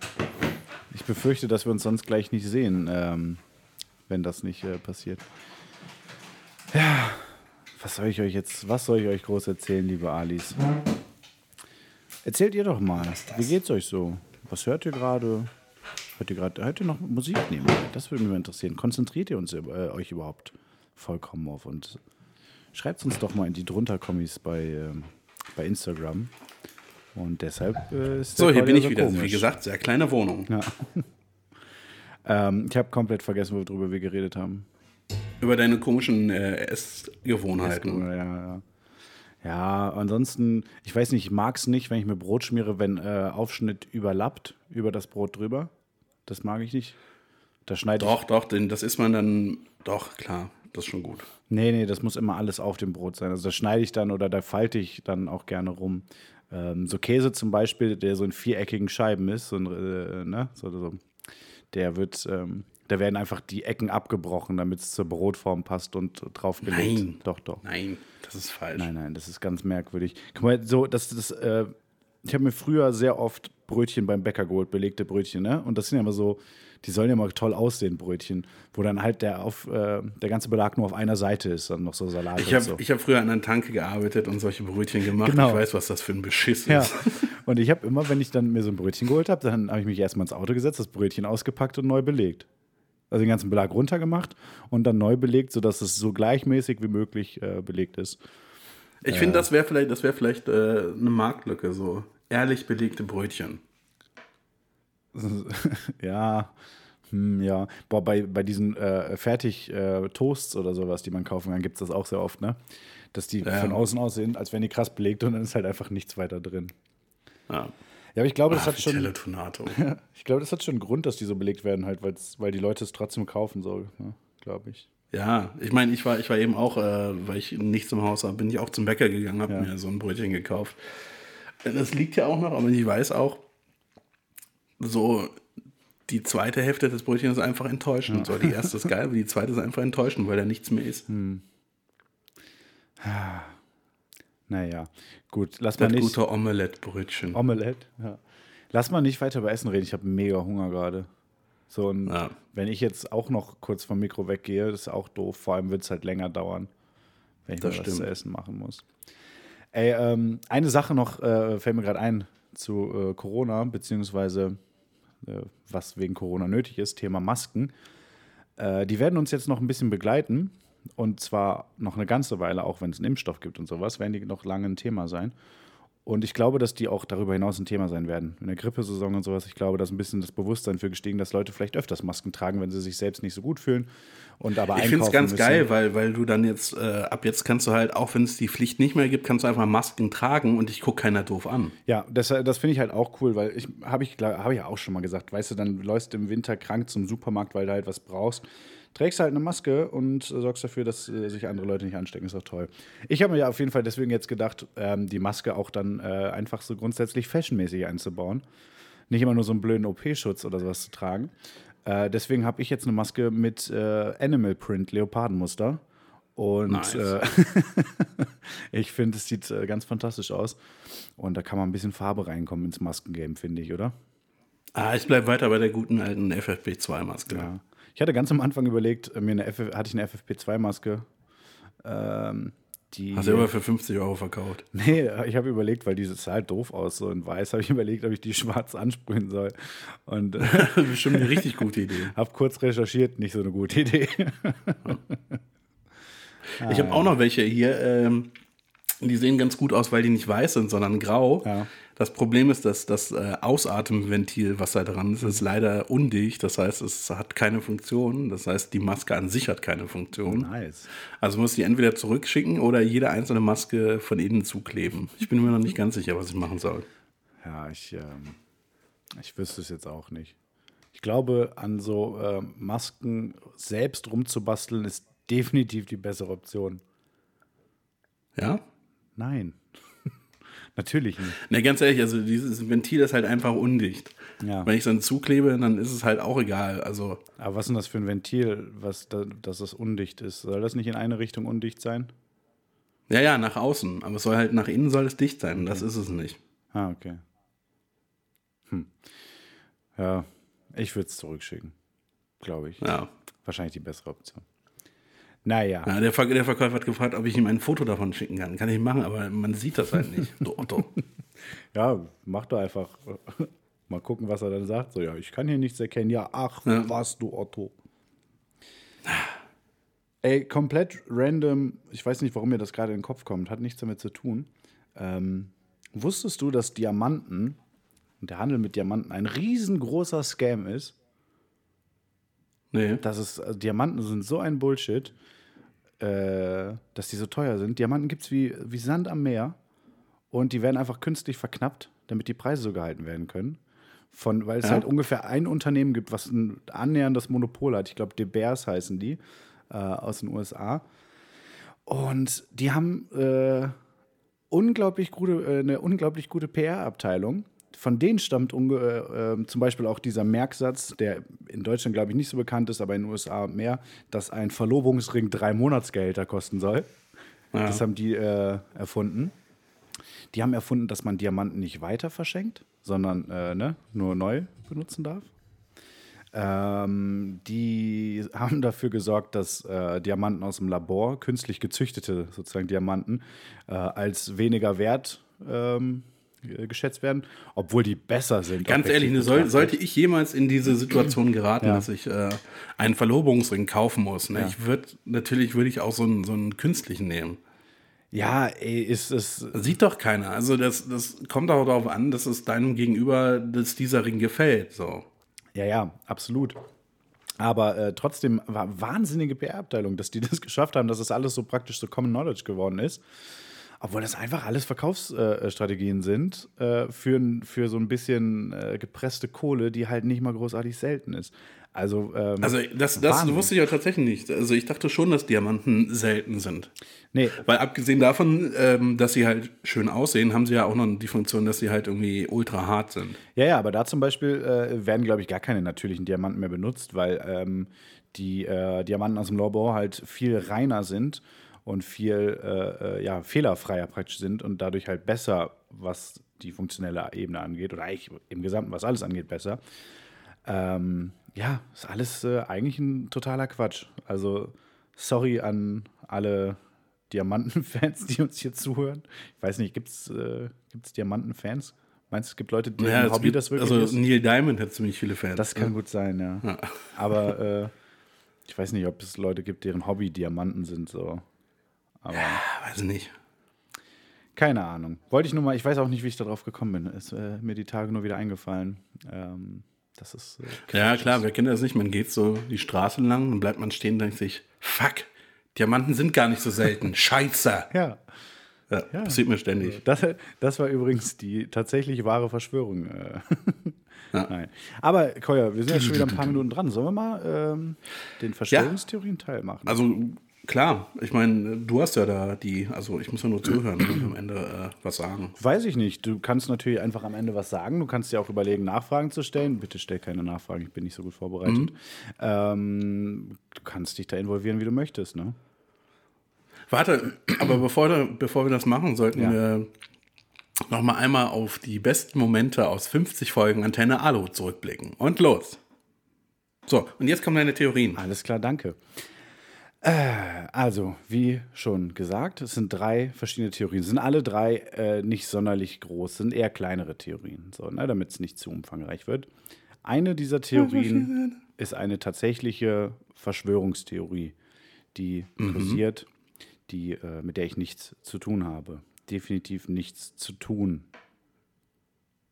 Ich befürchte, dass wir uns sonst gleich nicht sehen, ähm, wenn das nicht äh, passiert. Ja, was soll ich euch jetzt, was soll ich euch groß erzählen, liebe Alis? Erzählt ihr doch mal, wie geht's euch so? Was hört ihr gerade? Hört ihr gerade, hört ihr noch Musik nehmen? Das würde mich mal interessieren. Konzentriert ihr uns, äh, euch überhaupt vollkommen auf und schreibt uns doch mal in die drunter Kommis bei, ähm, bei Instagram. Und deshalb äh, ist So, hier bin ich wieder. komisch. Wie gesagt, sehr kleine Wohnung. Ja. ähm, ich habe komplett vergessen, worüber wir geredet haben. Über deine komischen äh, Essgewohnheiten. Ja, ja. ja, ansonsten, ich weiß nicht, ich mag es nicht, wenn ich mir Brot schmiere, wenn äh, Aufschnitt überlappt über das Brot drüber. Das mag ich nicht. Da schneide ich. Doch, doch, denn das ist man dann. Doch, klar, das ist schon gut. Nee, nee, das muss immer alles auf dem Brot sein. Also das schneide ich dann oder da falte ich dann auch gerne rum. Ähm, so Käse zum Beispiel, der so in viereckigen Scheiben ist, so ein, äh, ne, so, so, der wird, ähm, da werden einfach die Ecken abgebrochen, damit es zur Brotform passt und draufgelegt. Nein. Doch, doch. Nein, das ist falsch. Nein, nein, das ist ganz merkwürdig. Guck mal, so, das, das, äh, ich habe mir früher sehr oft Brötchen beim Bäcker geholt, belegte Brötchen, ne? Und das sind ja immer so, die sollen ja mal toll aussehen, Brötchen, wo dann halt der auf, äh, der ganze Belag nur auf einer Seite ist, dann noch so Salat Ich habe so. ich hab früher an einer Tanke gearbeitet und solche Brötchen gemacht. Genau. Ich weiß, was das für ein Beschiss ja. ist. Und ich habe immer, wenn ich dann mir so ein Brötchen geholt habe, dann habe ich mich erstmal ins Auto gesetzt, das Brötchen ausgepackt und neu belegt. Also den ganzen Belag runtergemacht und dann neu belegt, sodass es so gleichmäßig wie möglich äh, belegt ist. Ich finde, das wäre vielleicht, das wär vielleicht äh, eine Marktlücke, so ehrlich belegte Brötchen. Ja, hm, ja. Boah, bei, bei diesen äh, Fertig-Toasts oder sowas, die man kaufen kann, gibt es das auch sehr oft, ne? Dass die Ja. von außen aussehen, als wären die krass belegt und dann ist halt einfach nichts weiter drin. Ja. Ja, aber ich glaube, das Ah, hat schon. Vitello Tonato. Ich glaube, das hat schon einen Grund, dass die so belegt werden, halt, weil die Leute es trotzdem kaufen, so, ne? glaube ich. Ja, ich meine, ich war, ich war eben auch, äh, weil ich nichts im Haus habe, bin ich auch zum Bäcker gegangen, habe Ja. mir so ein Brötchen gekauft. Das liegt ja auch noch, aber ich weiß auch, so die zweite Hälfte des Brötchens ist einfach enttäuschend. So, die erste ist geil, aber die zweite ist einfach enttäuschend, weil da nichts mehr ist. Hm. Naja, gut, lass mal Das nicht. gute Omelette-Brötchen. Omelette, ja. Lass mal nicht weiter über Essen reden, ich habe mega Hunger gerade. So, und Ja. wenn ich jetzt auch noch kurz vom Mikro weggehe, das ist auch doof. Vor allem wird es halt länger dauern, wenn ich Das mir was zu essen machen muss. Ey, ähm, eine Sache noch äh, fällt mir gerade ein zu äh, Corona, beziehungsweise äh, was wegen Corona nötig ist, Thema Masken. Äh, die werden uns jetzt noch ein bisschen begleiten. Und zwar noch eine ganze Weile, auch wenn es einen Impfstoff gibt und sowas, werden die noch lange ein Thema sein. Und ich glaube, dass die auch darüber hinaus ein Thema sein werden. In der Grippesaison und sowas, ich glaube, dass ein bisschen das Bewusstsein für gestiegen, dass Leute vielleicht öfters Masken tragen, wenn sie sich selbst nicht so gut fühlen und aber Ich finde es ganz müssen. geil, weil, weil du dann jetzt, äh, ab jetzt kannst du halt, auch wenn es die Pflicht nicht mehr gibt, kannst du einfach Masken tragen und dich guckt keiner doof an. Ja, das, das finde ich halt auch cool, weil ich habe ich, hab ich ja auch schon mal gesagt, weißt du, dann läufst du im Winter krank zum Supermarkt, weil du halt was brauchst. Trägst halt eine Maske und sorgst dafür, dass äh, sich andere Leute nicht anstecken. Ist doch toll. Ich habe mir ja auf jeden Fall deswegen jetzt gedacht, ähm, die Maske auch dann äh, einfach so grundsätzlich fashionmäßig einzubauen. Nicht immer nur so einen blöden OP-Schutz oder sowas zu tragen. Äh, deswegen habe ich jetzt eine Maske mit äh, Animal Print, Leopardenmuster. Und Nice. äh, ich finde, es sieht äh, ganz fantastisch aus. Und da kann man ein bisschen Farbe reinkommen ins Maskengame, finde ich, oder? Ah, ich bleibe weiter bei der guten alten FFP2-Maske. Ja. Ich hatte ganz am Anfang überlegt, äh, mir eine FF hatte ich eine FFP2-Maske. Ähm, die, Hast du aber für 50 Euro verkauft. Nee, ich habe überlegt, weil die sah halt doof aus, so in weiß, habe ich überlegt, ob ich die schwarz ansprühen soll. Und äh, Das ist bestimmt eine richtig gute Idee. habe kurz recherchiert, nicht so eine gute Idee. Ich habe auch noch welche hier. Ähm, die sehen ganz gut aus, weil die nicht weiß sind, sondern grau. Ja. Das Problem ist, dass das äh, Ausatemventil, was da dran ist, ist leider undicht. Das heißt, es hat keine Funktion. Das heißt, die Maske an sich hat keine Funktion. nice. Also muss die entweder zurückschicken oder jede einzelne Maske von innen zukleben. Ich bin mir noch nicht ganz sicher, was ich machen soll. Ja, ich, ähm, ich wüsste es jetzt auch nicht. Ich glaube, an so ähm, Masken selbst rumzubasteln, ist definitiv die bessere Option. Ja? Nein. Natürlich nicht. Ne, ganz ehrlich, also dieses Ventil ist halt einfach undicht. Ja. Wenn ich es dann zuklebe, dann ist es halt auch egal. Also, Aber was ist denn das für ein Ventil, was da, dass das undicht ist? Soll das nicht in eine Richtung undicht sein? ja, ja, nach außen. Aber es soll halt nach innen soll es dicht sein. Und das ist es nicht. Ah, okay. Hm. Ja, ich würde es zurückschicken. Glaube ich. Ja. Wahrscheinlich die bessere Option. Naja. ja der, Ver der Verkäufer hat gefragt, ob ich ihm ein Foto davon schicken kann. Kann ich machen, aber man sieht das halt nicht. Du Otto. Ja, mach doch einfach. Mal gucken, was er dann sagt. So, ja, ich kann hier nichts erkennen. Ja, ach, Ja. was du Otto. Ey, komplett random. Ich weiß nicht, warum mir das gerade in den Kopf kommt. Hat nichts damit zu tun. Ähm, wusstest du, dass Diamanten und der Handel mit Diamanten ein riesengroßer Scam ist? Nee. Das ist, also Diamanten sind so ein Bullshit, äh, dass die so teuer sind. Diamanten gibt es wie, wie Sand am Meer und die werden einfach künstlich verknappt, damit die Preise so gehalten werden können. Von, weil es Ja. halt ungefähr ein Unternehmen gibt, was ein annäherndes Monopol hat. Ich glaube, De Beers heißen die äh, aus den USA. Und die haben äh, unglaublich gute, äh, eine unglaublich gute PR-Abteilung. Von denen stammt äh, äh, zum Beispiel auch dieser Merksatz, der in Deutschland, glaube ich, nicht so bekannt ist, aber in den USA mehr, dass ein Verlobungsring drei Monatsgehälter kosten soll. Ja. Das haben die äh, erfunden. Die haben erfunden, dass man Diamanten nicht weiter verschenkt, sondern äh, ne, nur neu benutzen darf. Ähm, die haben dafür gesorgt, dass äh, Diamanten aus dem Labor, künstlich gezüchtete sozusagen Diamanten, äh, als weniger wert ähm, äh, geschätzt werden, obwohl die besser sind. Ganz ehrlich, ne, soll, sollte ich jemals in diese Situation geraten, Ja. dass ich äh, einen Verlobungsring kaufen muss, ne? Ja. ich würde natürlich würde ich auch so einen, so einen künstlichen nehmen. Ja, ey, ist es. Das sieht doch keiner. Also das, das kommt auch darauf an, dass es deinem Gegenüber, dass dieser Ring gefällt. So. Ja, ja, absolut. Aber äh, trotzdem war wahnsinnige PR-Abteilung, dass die das geschafft haben, dass das alles so praktisch so Common Knowledge geworden ist. Obwohl das einfach alles Verkaufsstrategien sind äh, für, für so ein bisschen äh, gepresste Kohle, die halt nicht mal großartig selten ist. Also, ähm, Also das, das Wahnsinn. wusste ich ja tatsächlich nicht. Also ich dachte schon, dass Diamanten selten sind. nee, Weil abgesehen davon, ähm, dass sie halt schön aussehen, haben sie ja auch noch die Funktion, dass sie halt irgendwie ultra hart sind. Ja, ja, aber da zum Beispiel äh, werden, glaube ich, gar keine natürlichen Diamanten mehr benutzt, weil ähm, die äh, Diamanten aus dem Labor halt viel reiner sind und viel äh, äh, ja, fehlerfreier praktisch sind und dadurch halt besser, was die funktionelle Ebene angeht oder eigentlich im Gesamten, was alles angeht, besser. Ähm, ja, ist alles äh, eigentlich ein totaler Quatsch. Also, sorry an alle Diamanten-Fans, die uns hier zuhören. Ich weiß nicht, gibt es äh, gibt's Diamanten-Fans? Meinst du, es gibt Leute, die Ja, Hobby gibt- das wirklich also ist? Neil Diamond hat ziemlich viele Fans. Das kann gut sein, ja. Aber äh, ich weiß nicht, ob es Leute gibt, deren Hobby Diamanten sind. So. Aber Ah, weiß nicht. keine Ahnung. Wollte ich nur mal, ich weiß auch nicht, wie ich darauf gekommen bin. Ist äh, mir die Tage nur wieder eingefallen. Ähm, das ist. Äh, Ja, klar, wer kennt das nicht? Man geht so die Straße lang, dann bleibt man stehen und denkt sich, fuck, Diamanten sind gar nicht so selten. Scheiße. Ja. Ja, Passiert mir ständig. Das, das war übrigens die tatsächlich wahre Verschwörung. äh. Ja. Nein. Aber, Koya, wir sind jetzt schon wieder ein paar Minuten dran. Sollen wir mal ähm, den Verschwörungstheorien teilmachen? Also klar, ich meine, du hast ja da die, also ich muss ja nur zuhören und am Ende äh, was sagen. Weiß ich nicht. Du kannst natürlich einfach am Ende was sagen. Du kannst dir auch überlegen, Nachfragen zu stellen. Bitte stell keine Nachfragen, ich bin nicht so gut vorbereitet. Ähm, du kannst dich da involvieren, wie du möchtest, ne? Warte, aber bevor, bevor wir das machen, sollten Ja. wir noch mal einmal auf die besten Momente aus 50 Folgen Antenne Alu zurückblicken. Und los. So, und jetzt kommen deine Theorien. Alles klar, danke. Äh, also, wie schon gesagt, es sind drei verschiedene Theorien. Sind alle drei äh, nicht sonderlich groß, sind eher kleinere Theorien, so, ne, damit es nicht zu umfangreich wird. Eine dieser Theorien ist eine tatsächliche Verschwörungstheorie, die kursiert, die, äh, mit der ich nichts zu tun habe. Definitiv nichts zu tun,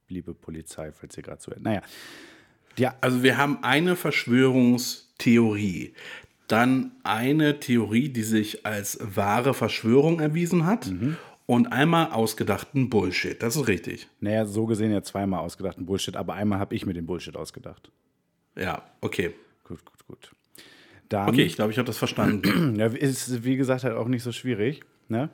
liebe Polizei, falls ihr gerade zuhört. Naja, ja, Also wir haben eine Verschwörungstheorie, dann eine Theorie, die sich als wahre Verschwörung erwiesen hat und einmal ausgedachten Bullshit. Das ist richtig. Naja, so gesehen ja zweimal ausgedachten Bullshit, aber einmal habe ich mir den Bullshit ausgedacht. Ja, okay. Gut, gut, gut. Dann, Okay, ich glaube, ich habe das verstanden. ja, ist wie gesagt halt auch nicht so schwierig. Ne?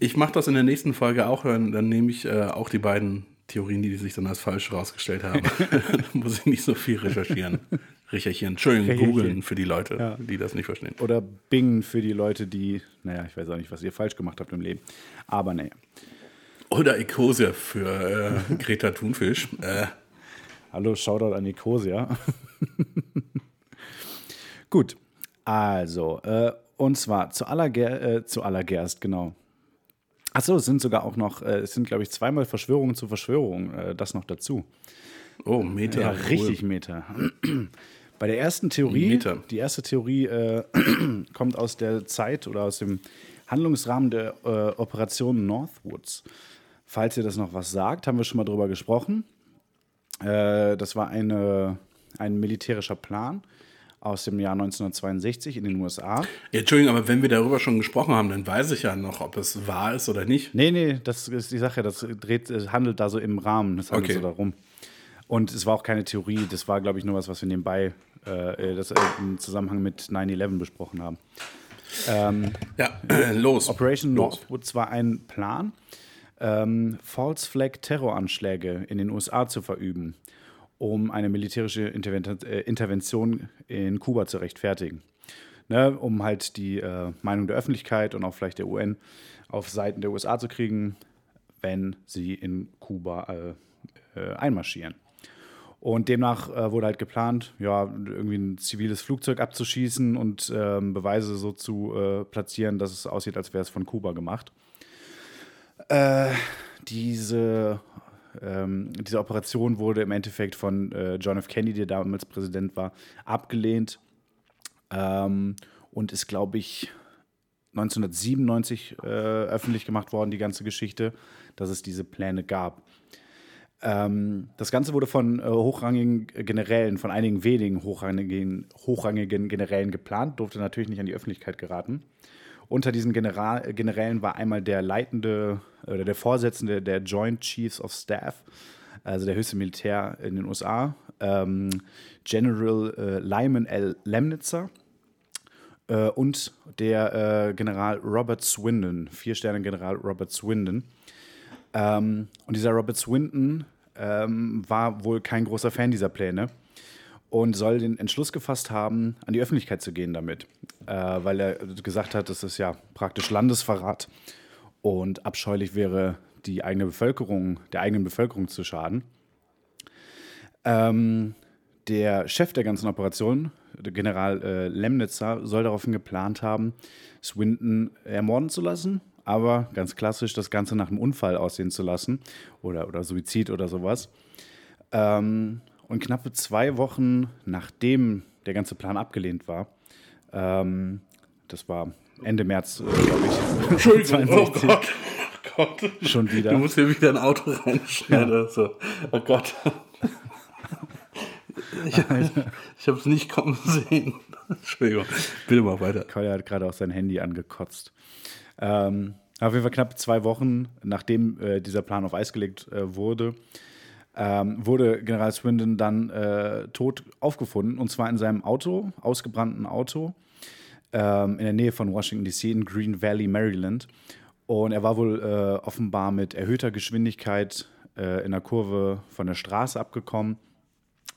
Ich mache das in der nächsten Folge auch, dann, dann nehme ich äh, auch die beiden Theorien, die sich dann als falsch herausgestellt haben. dann muss ich nicht so viel recherchieren. Recherchieren. Entschuldigung, googeln für die Leute, die das nicht verstehen. Oder Bing für die Leute, die, naja, ich weiß auch nicht, was ihr falsch gemacht habt im Leben. Aber naja. Oder Ecosia für äh, Greta Thunfisch. Äh, Hallo, Shoutout an Nicosia. Gut, also, äh, und zwar zu allerger äh, zu allergerst, genau. Achso, es sind sogar auch noch, äh, es sind, glaube ich, zweimal Verschwörungen zu Verschwörungen, äh, das noch dazu. Oh, Meter. Ja, cool. richtig Meter. Bei der ersten Theorie, Meter. die erste Theorie äh, kommt aus der Zeit oder aus dem Handlungsrahmen der äh, Operation Northwoods. Falls ihr das noch was sagt, haben wir schon mal drüber gesprochen. Äh, das war eine, ein militärischer Plan aus dem Jahr 1962 in den USA. Entschuldigung, aber wenn wir darüber schon gesprochen haben, dann weiß ich ja noch, ob es wahr ist oder nicht. Nee, nee, das ist die Sache. Das dreht, handelt da so im Rahmen. Das handelt Okay. so darum. Und es war auch keine Theorie. Das war, glaube ich, nur was, was wir nebenbei äh, das, äh, im Zusammenhang mit 9-11 besprochen haben. Ja, los. Operation los. Northwoods war ein Plan, ähm, False Flag Terroranschläge in den USA zu verüben, um eine militärische äh, Intervention in Kuba zu rechtfertigen. Ne, um halt die äh, Meinung der Öffentlichkeit und auch vielleicht der UN auf Seiten der USA zu kriegen, wenn sie in Kuba äh, äh, einmarschieren. Und demnach äh, wurde halt geplant, ja, irgendwie ein ziviles Flugzeug abzuschießen und ähm, Beweise so zu äh, platzieren, dass es aussieht, als wäre es von Kuba gemacht. Äh, diese, ähm, diese Operation wurde im Endeffekt von äh, John F. Kennedy, der damals Präsident war, abgelehnt ähm, und ist, glaube ich, 1997 äh, öffentlich gemacht worden, die ganze Geschichte, dass es diese Pläne gab. Ähm, das Ganze wurde von äh, hochrangigen Generälen, von einigen wenigen hochrangigen, hochrangigen Generälen geplant, durfte natürlich nicht an die Öffentlichkeit geraten. Unter diesen General, äh, Generälen war einmal der leitende oder der Vorsitzende der Joint Chiefs of Staff, also der höchste Militär in den USA, ähm, General äh, Lyman L. Lemnitzer äh, und der äh, General Robert Swindon, Vier-Sterne-General Robert Swindon. Ähm, und dieser Robert Swinton ähm, war wohl kein großer Fan dieser Pläne und soll den Entschluss gefasst haben, an die Öffentlichkeit zu gehen damit, äh, weil er gesagt hat, das ist ja praktisch Landesverrat und abscheulich wäre, die eigene Bevölkerung, der eigenen Bevölkerung zu schaden. Ähm, der Chef der ganzen Operation, General äh, Lemnitzer, soll daraufhin geplant haben, Swinton ermorden zu lassen, aber ganz klassisch das Ganze nach einem Unfall aussehen zu lassen oder, oder Suizid oder sowas. Ähm, und knappe zwei Wochen nachdem der ganze Plan abgelehnt war, ähm, das war Ende März, äh, glaube ich, Entschuldigung, oh 62, Gott. Oh Gott. schon wieder. Du musst hier wieder ein Auto reinschneiden. oder So. Oh Gott. Ich, ich habe es nicht kommen sehen. Entschuldigung. Bitte mal weiter. Collier hat gerade auch sein Handy angekotzt. Ähm, auf jeden Fall knapp zwei Wochen, nachdem äh, dieser Plan auf Eis gelegt äh, wurde, ähm, wurde General Swindon dann äh, tot aufgefunden. Und zwar in seinem Auto, ausgebrannten Auto, ähm, in der Nähe von Washington DC in Green Valley, Maryland. Und er war wohl äh, offenbar mit erhöhter Geschwindigkeit äh, in der Kurve von der Straße abgekommen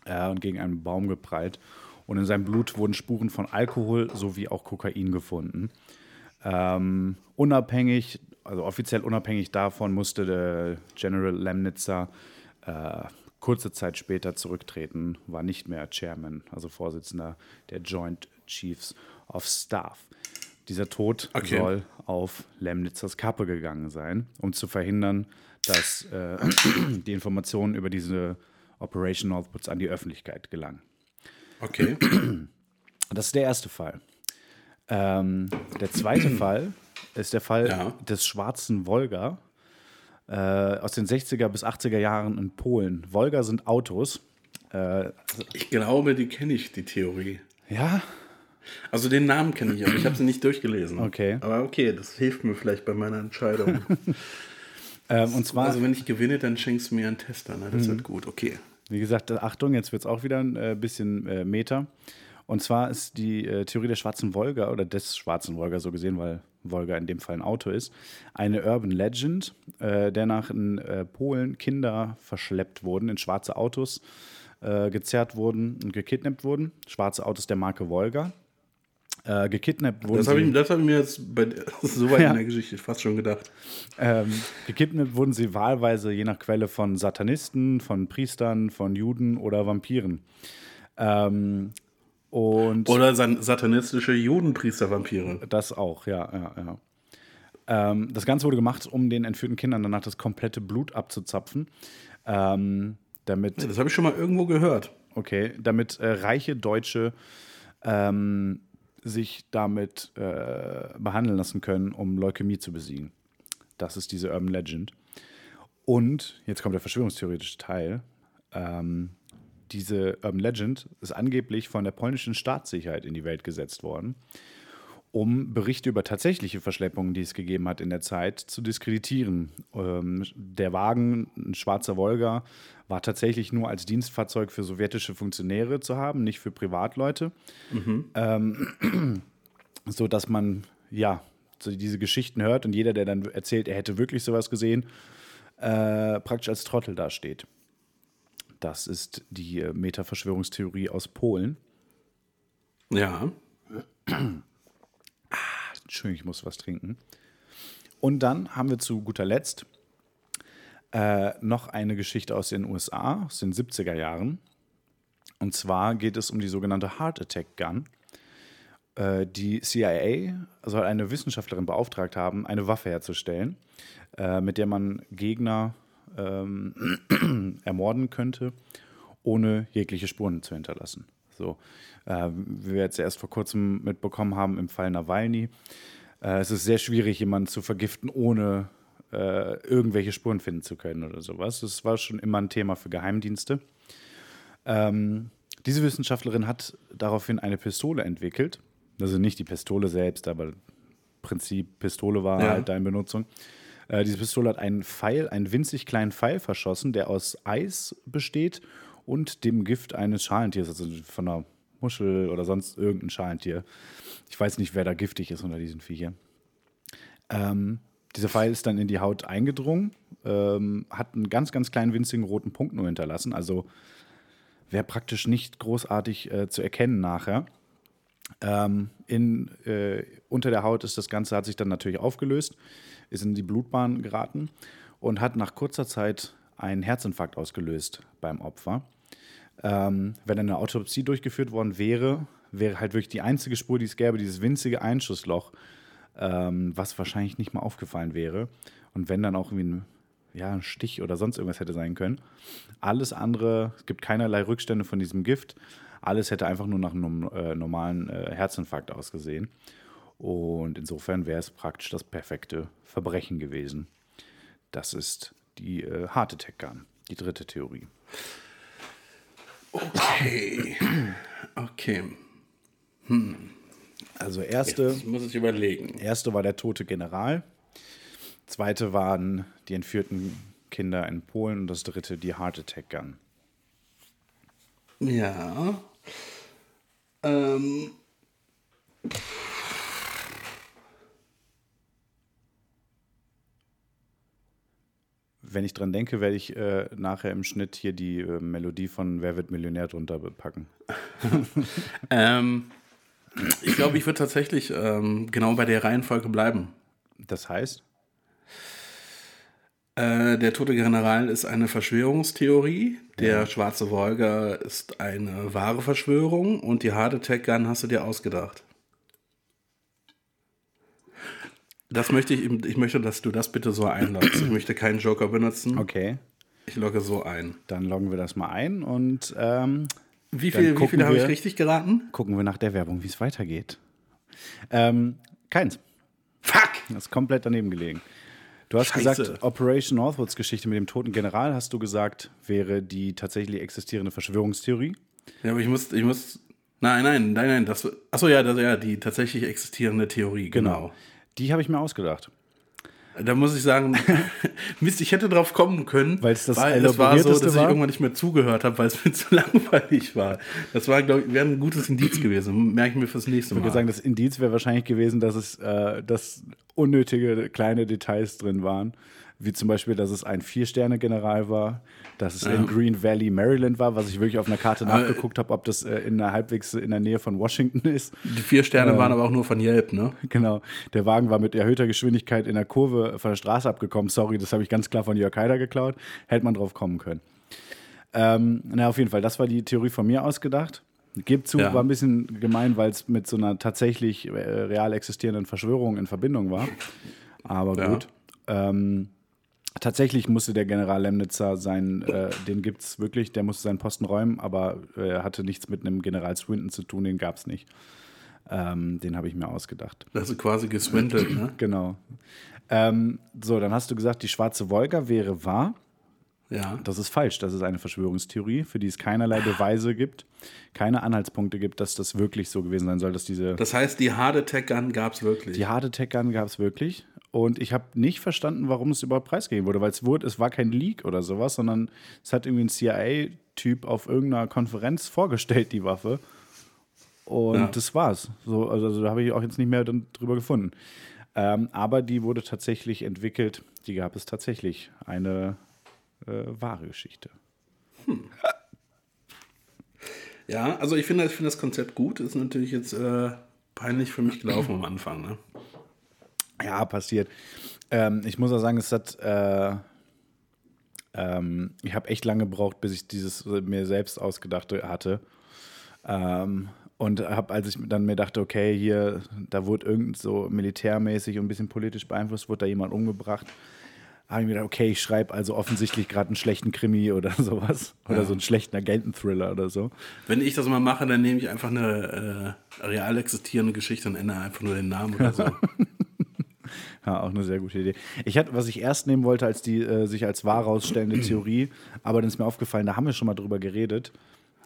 äh, und gegen einen Baum geprallt. Und in seinem Blut wurden Spuren von Alkohol sowie auch Kokain gefunden. Ähm, unabhängig, also offiziell unabhängig davon, musste der General Lemnitzer äh, kurze Zeit später zurücktreten, war nicht mehr Chairman, also Vorsitzender der Joint Chiefs of Staff. Dieser Tod Okay. soll auf Lemnitzers Kappe gegangen sein, um zu verhindern, dass äh, die Informationen über diese Operation Northwoods an die Öffentlichkeit gelangen. Okay. Das ist der erste Fall. Ähm, der zweite Fall ist der Fall Ja. des schwarzen Wolga äh, aus den 60er bis 80er Jahren in Polen. Wolga sind Autos. Äh, Ich glaube, die kenne ich, die Theorie. ja, Also den Namen kenne ich, aber ich habe sie nicht durchgelesen. Okay. Aber okay, das hilft mir vielleicht bei meiner Entscheidung. ähm, und zwar, also wenn ich gewinne, dann schenkst du mir einen Tester. Ne? Das wird gut, okay. wie gesagt, Achtung, jetzt wird es auch wieder ein äh, bisschen äh, Meta. Und zwar ist die äh, Theorie der schwarzen Wolga oder des schwarzen Wolga so gesehen, weil Wolga in dem Fall ein Auto ist, eine Urban Legend, äh, der nach in äh, Polen Kinder verschleppt wurden, in schwarze Autos äh, gezerrt wurden und gekidnappt wurden. Schwarze Autos der Marke Wolga. Äh, gekidnappt wurden Das habe sie- ich, das hab ich mir jetzt bei, so weit Ja. in der Geschichte fast schon gedacht. Ähm, gekidnappt wurden sie wahlweise je nach Quelle von Satanisten, von Priestern, von Juden oder Vampiren. Ähm, und Oder satanistische Judenpriester-Vampire. das auch, ja, ja, ja. Ähm, das Ganze wurde gemacht, um den entführten Kindern danach das komplette Blut abzuzapfen. Ähm, damit, Das habe ich schon mal irgendwo gehört. okay, damit äh, reiche Deutsche ähm, sich damit äh, behandeln lassen können, um Leukämie zu besiegen. Das ist diese Urban Legend. Und jetzt kommt der verschwörungstheoretische Teil. Ähm, diese Urban Legend ist angeblich von der polnischen Staatssicherheit in die Welt gesetzt worden, um Berichte über tatsächliche Verschleppungen, die es gegeben hat in der Zeit, zu diskreditieren. Ähm, der Wagen, ein schwarzer Volga, war tatsächlich nur als Dienstfahrzeug für sowjetische Funktionäre zu haben, nicht für Privatleute. Ähm, so dass man ja diese Geschichten hört und jeder, der dann erzählt, er hätte wirklich sowas gesehen, äh, praktisch als Trottel dasteht. Das ist die äh, Metaverschwörungstheorie aus Polen. Ja. Entschuldigung, ich muss was trinken. Und dann haben wir zu guter Letzt äh, noch eine Geschichte aus den USA, aus den 70er Jahren. Und zwar geht es um die sogenannte Heart Attack Gun. Äh, die CIA soll eine Wissenschaftlerin beauftragt haben, eine Waffe herzustellen, äh, mit der man Gegner ähm, ermorden könnte, ohne jegliche Spuren zu hinterlassen. So, äh, wie wir jetzt erst vor kurzem mitbekommen haben im Fall Nawalny, äh, es ist sehr schwierig, jemanden zu vergiften, ohne äh, irgendwelche Spuren finden zu können oder sowas. Das war schon immer ein Thema für Geheimdienste. Ähm, diese Wissenschaftlerin hat daraufhin eine Pistole entwickelt. Also nicht die Pistole selbst, aber Prinzip Pistole war Ja. halt da in Benutzung. Äh, diese Pistole hat einen Pfeil, einen winzig kleinen Pfeil verschossen, der aus Eis besteht und dem Gift eines Schalentiers, also von einer Muschel oder sonst irgendein Schalentier. Ich weiß nicht, wer da giftig ist unter diesen Viechern. Ähm, dieser Pfeil ist dann in die Haut eingedrungen, ähm, hat einen ganz, ganz kleinen winzigen roten Punkt nur hinterlassen. Also wäre praktisch nicht großartig äh, zu erkennen nachher. Ähm, in, äh, unter der Haut ist das Ganze, hat sich dann natürlich aufgelöst, ist in die Blutbahn geraten und hat nach kurzer Zeit einen Herzinfarkt ausgelöst beim Opfer. Ähm, wenn eine Autopsie durchgeführt worden wäre, wäre halt wirklich die einzige Spur, die es gäbe, dieses winzige Einschussloch, ähm, was wahrscheinlich nicht mal aufgefallen wäre. Und wenn dann auch irgendwie ein, ja, ein Stich oder sonst irgendwas hätte sein können. Alles andere, es gibt keinerlei Rückstände von diesem Gift. Alles hätte einfach nur nach einem äh, normalen äh, Herzinfarkt ausgesehen. Und insofern wäre es praktisch das perfekte Verbrechen gewesen. Das ist die äh, Heart Attack Gun, die dritte Theorie. Okay. Okay. Also erste, Jetzt muss ich überlegen. erste war der tote General, zweite waren die entführten Kinder in Polen und das dritte die Heart Attack Gun. Ja. Ähm. Wenn ich dran denke, werde ich äh, nachher im Schnitt hier die äh, Melodie von Wer wird Millionär drunter packen. Ähm, ich glaube, ich würde tatsächlich ähm, genau bei der Reihenfolge bleiben. Das heißt, Äh, der tote General ist eine Verschwörungstheorie. Der schwarze Wolga ist eine wahre Verschwörung. Und die Heart Attack Gun hast du dir ausgedacht. Das möchte ich, ich möchte, dass du das bitte so einloggst. Ich möchte keinen Joker benutzen. okay, Ich logge so ein. dann loggen wir das mal ein und ähm, Wie viel, wie viele habe ich richtig geraten? gucken wir nach der Werbung, wie es weitergeht. Ähm, keins. Fuck! Das ist komplett daneben gelegen. Du hast Scheiße. gesagt, Operation Northwoods Geschichte mit dem toten General, hast du gesagt, wäre die tatsächlich existierende Verschwörungstheorie. Ja, aber ich muss, ich muss. Nein, nein, nein, nein. Das, achso, ja, das, ja, die tatsächlich existierende Theorie, genau. Die habe ich mir ausgedacht. Da muss ich sagen, Mist, ich hätte drauf kommen können, Weil's das weil es war so, dass ich war? irgendwann nicht mehr zugehört habe, weil es mir zu langweilig war. Das war, glaube ich, wäre ein gutes Indiz gewesen. Merke ich mir fürs nächste Ich Mal. würde sagen, das Indiz wäre wahrscheinlich gewesen, dass es äh, dass unnötige kleine Details drin waren. Wie zum Beispiel, dass es ein Vier-Sterne-General war, dass es in Green Valley, Maryland war, was ich wirklich auf einer Karte nachgeguckt habe, ob das äh, in der halbwegs in der Nähe von Washington ist. die vier Sterne waren aber auch nur von Yelp, ne? Genau. Der Wagen war mit erhöhter Geschwindigkeit in der Kurve von der Straße abgekommen. Sorry, das habe ich ganz klar von Jörg Haider geklaut. Hätte man drauf kommen können. Ähm, na, auf jeden Fall, das war die Theorie von mir ausgedacht. Gebe zu, Ja. war ein bisschen gemein, weil es mit so einer tatsächlich äh, real existierenden Verschwörung in Verbindung war. Aber Ja. gut. Ähm, tatsächlich musste der General Lemnitzer sein, äh, den gibt es wirklich, der musste seinen Posten räumen, aber äh, er hatte nichts mit einem General Swinton zu tun, den gab es nicht. Ähm, den habe ich mir ausgedacht. Das ist quasi geswindelt, ne? Genau. Ähm, so, dann hast du gesagt, die schwarze Wolga wäre wahr. Ja. Das ist falsch. Das ist eine Verschwörungstheorie, für die es keinerlei Beweise gibt, keine Anhaltspunkte gibt, dass das wirklich so gewesen sein soll, dass diese. Das heißt, die Hard Attack Gun gab es wirklich. Die Hard Attack Gun gab es wirklich. Und ich habe nicht verstanden, warum es überhaupt preisgegeben wurde, weil es wurde, es war kein Leak oder sowas, sondern es hat irgendwie ein CIA-Typ auf irgendeiner Konferenz vorgestellt, die Waffe. Und Ja. das war's. So, also, also da habe ich auch jetzt nicht mehr drüber gefunden. Ähm, aber die wurde tatsächlich entwickelt, die gab es tatsächlich. Eine äh, wahre Geschichte. Ja, also ich finde, ich finde das Konzept gut. Ist natürlich jetzt äh, peinlich für mich gelaufen am Anfang. Ne? Ja, passiert. Ähm, ich muss auch sagen, es hat. Äh, ähm, ich habe echt lange gebraucht, bis ich dieses äh, mir selbst ausgedachte hatte. Ähm, und habe, als ich dann mir dachte, okay, hier, da wurde irgend so militärmäßig und ein bisschen politisch beeinflusst, wurde da jemand umgebracht, habe ich mir gedacht, okay, ich schreibe also offensichtlich gerade einen schlechten Krimi oder sowas. Oder so einen schlechten Agenten-Thriller oder so. Wenn ich das mal mache, dann nehme ich einfach eine äh, real existierende Geschichte und ändere einfach nur den Namen oder so. Ja, auch eine sehr gute Idee. Ich hatte, was ich erst nehmen wollte, als die äh, sich als wahr rausstellende Theorie, aber dann ist mir aufgefallen, da haben wir schon mal drüber geredet,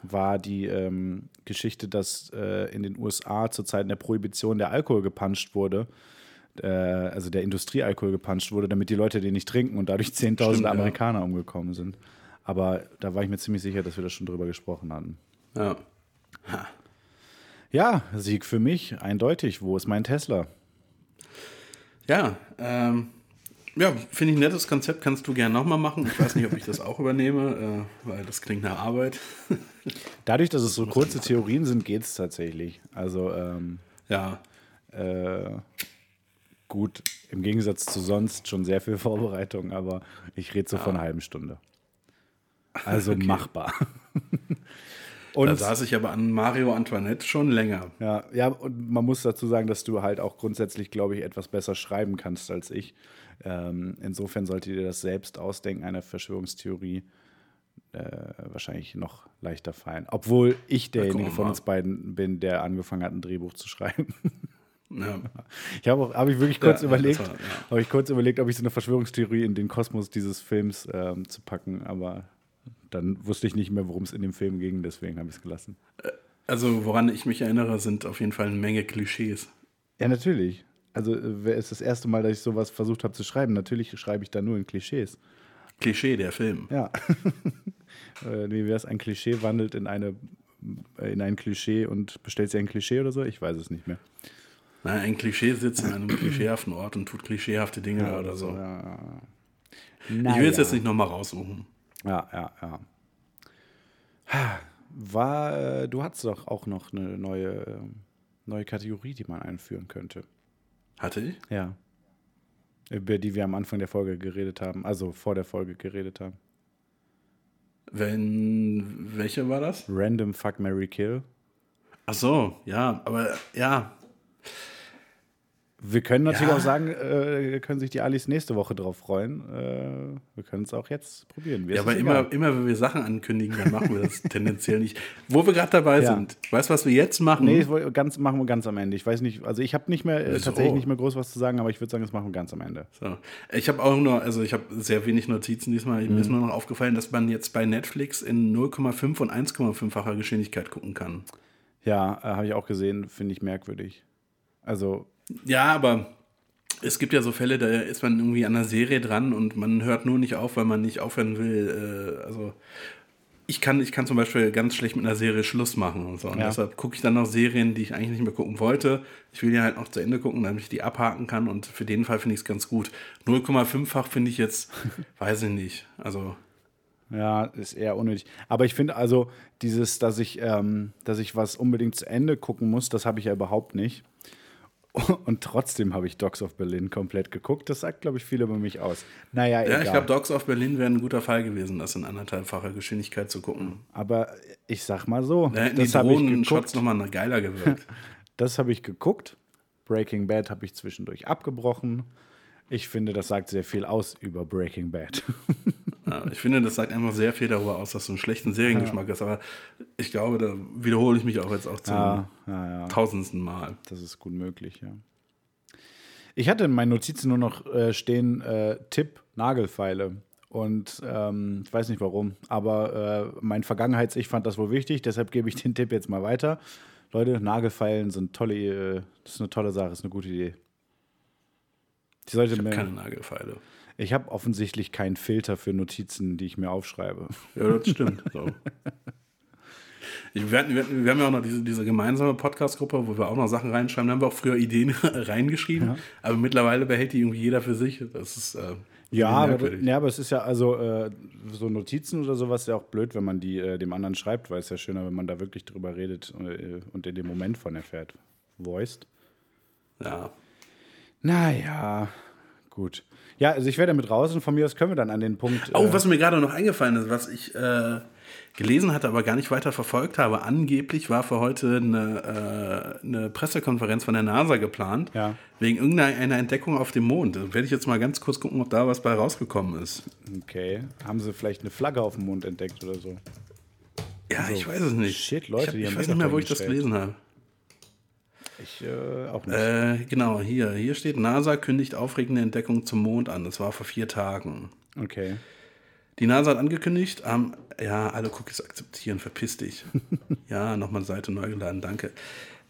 war die ähm, Geschichte, dass äh, in den USA zu Zeiten der Prohibition der Alkohol gepanscht wurde, äh, also der Industriealkohol gepanscht wurde, damit die Leute den nicht trinken und dadurch Zehntausende Stimmt, ja. Amerikaner umgekommen sind. Aber da war ich mir ziemlich sicher, dass wir da schon drüber gesprochen hatten. Ja. Ja, Sieg für mich, eindeutig. Wo ist mein Tesla? Ja, ähm, ja, finde ich ein nettes Konzept, kannst du gerne nochmal machen. Ich weiß nicht, ob ich das auch übernehme, äh, weil das klingt nach Arbeit. Dadurch, dass es so kurze Theorien sind, geht es tatsächlich. Also, ähm, Ja, äh, gut, im Gegensatz zu sonst schon sehr viel Vorbereitung, aber ich rede so von einer halben Stunde. Also machbar. da Und saß ich aber an Mario Antoinette schon länger. ja, ja, und man muss dazu sagen, dass du halt auch grundsätzlich, glaube ich, etwas besser schreiben kannst als ich. Ähm, insofern solltet ihr das selbst ausdenken, eine Verschwörungstheorie äh, wahrscheinlich noch leichter fallen. Obwohl ich derjenige von uns beiden bin, der angefangen hat, ein Drehbuch zu schreiben. Ja. Ich habe habe ich wirklich kurz Ja, überlegt, ja. habe ich kurz überlegt, ob ich so eine Verschwörungstheorie in den Kosmos dieses Films ähm, zu packen, aber dann wusste ich nicht mehr, worum es in dem Film ging, deswegen habe ich es gelassen. Also, woran ich mich erinnere, sind auf jeden Fall eine Menge Klischees. Ja, natürlich. Also, äh, wer ist das erste Mal, dass ich sowas versucht habe zu schreiben? Natürlich schreibe ich da nur in Klischees. Klischee, der Film. Ja. äh, wie wäre es? Ein Klischee wandelt in eine äh, in ein Klischee und bestellt sich ein Klischee oder so? Ich weiß es nicht mehr. Nein, ein Klischee sitzt in einem klischeehaften Ort und tut klischeehafte Dinge oder so. Ja, Ich will es jetzt nicht nochmal raussuchen. Ja, ja, ja. War, äh, du hattest doch auch noch eine neue, ähm, neue Kategorie, die man einführen könnte. Hatte ich? Ja. Über die wir am Anfang der Folge geredet haben, also vor der Folge geredet haben. Wenn, welche war das? Random Fuck Mary Kill. Ach so, ja, aber ja, Wir können natürlich Ja. auch sagen, äh, können sich die Alis nächste Woche drauf freuen. Äh, wir können es auch jetzt probieren. Mir ja aber immer, immer, wenn wir Sachen ankündigen, dann machen wir das tendenziell nicht. Wo wir gerade dabei Ja. sind, weißt du, was wir jetzt machen? Nee, das ganz, machen wir ganz am Ende. Ich weiß nicht, also ich habe nicht mehr, äh, So. tatsächlich nicht mehr groß was zu sagen, aber ich würde sagen, das machen wir ganz am Ende. So. Ich habe auch nur, also ich habe sehr wenig Notizen diesmal. Mir Mhm. ist nur noch aufgefallen, dass man jetzt bei Netflix in 0,5 und 1,5-facher Geschwindigkeit gucken kann. Ja, äh, habe ich auch gesehen, finde ich merkwürdig. Also, Ja, aber es gibt ja so Fälle, da ist man irgendwie an einer Serie dran und man hört nur nicht auf, weil man nicht aufhören will. Äh, also ich kann, ich kann zum Beispiel ganz schlecht mit einer Serie Schluss machen und so. Und Ja. deshalb gucke ich dann noch Serien, die ich eigentlich nicht mehr gucken wollte. Ich will die halt noch zu Ende gucken, damit ich die abhaken kann. Und für den Fall finde ich es ganz gut. 0,5-fach finde ich jetzt, weiß ich nicht. Also ja, ist eher unnötig. Aber ich finde also, dieses, dass ich, ähm, dass ich was unbedingt zu Ende gucken muss, das habe ich ja überhaupt nicht. Und trotzdem habe ich Dogs of Berlin komplett geguckt. Das sagt, glaube ich, viel über mich aus. Naja, ja, egal. ich glaube, Dogs of Berlin wäre ein guter Fall gewesen, das in anderthalbfacher Geschwindigkeit zu gucken. Aber ich sag mal so, Da hätten die das habe ich Drohnen-Shots nochmal geiler gewirkt. Das habe ich geguckt. Breaking Bad habe ich zwischendurch abgebrochen. Ich finde, das sagt sehr viel aus über Breaking Bad. Ja, ich finde, das sagt einfach sehr viel darüber aus, dass du einen schlechten Seriengeschmack hast. Aber ich glaube, da wiederhole ich mich auch jetzt auch zum Ja, ja, ja. tausendsten Mal. Das ist gut möglich, ja. Ich hatte in meinen Notizen nur noch äh, stehen äh, Tipp Nagelfeile. Und ähm, ich weiß nicht warum, aber äh, mein Vergangenheits-Ich fand das wohl wichtig, deshalb gebe ich den Tipp jetzt mal weiter. Leute, Nagelfeilen sind tolle, äh, das ist eine tolle Sache, ist eine gute Idee. Die sollte Ich habe keine Nagelfeile. ich habe offensichtlich keinen Filter für Notizen, die ich mir aufschreibe. Ja, das stimmt. So. Ich, wir, hatten, wir, haben ja auch noch diese, diese gemeinsame Podcast-Gruppe, wo wir auch noch Sachen reinschreiben. Da haben wir auch früher Ideen reingeschrieben, aber mittlerweile behält die irgendwie jeder für sich. Das ist äh, Ja, aber, ja, aber es ist ja also äh, so Notizen oder sowas ist ja auch blöd, wenn man die äh, dem anderen schreibt, weil es ja schöner, wenn man da wirklich drüber redet äh, und in dem Moment von erfährt. Voiced. ja. Naja, gut. Ja, also ich werde damit raus und von mir aus können wir dann an den Punkt. Oh, äh, was mir gerade noch eingefallen ist, was ich äh, gelesen hatte, aber gar nicht weiter verfolgt habe. Angeblich war für heute eine, äh, eine Pressekonferenz von der NASA geplant, Ja. wegen irgendeiner Entdeckung auf dem Mond. Da werde ich jetzt mal ganz kurz gucken, ob da was bei rausgekommen ist. Okay. Haben sie vielleicht eine Flagge auf dem Mond entdeckt oder so? Ja, ich weiß es nicht. shit, Leute, ich, hab, die ich haben weiß eh nicht mehr, wo ich das gelesen habe. Ich äh, auch nicht. Äh, genau, hier. Hier steht, NASA kündigt aufregende Entdeckung zum Mond an. Das war vor vier Tagen. Okay. Die NASA hat angekündigt, ähm, ja, alle Cookies akzeptieren, verpiss dich. ja, nochmal Seite neu geladen, danke.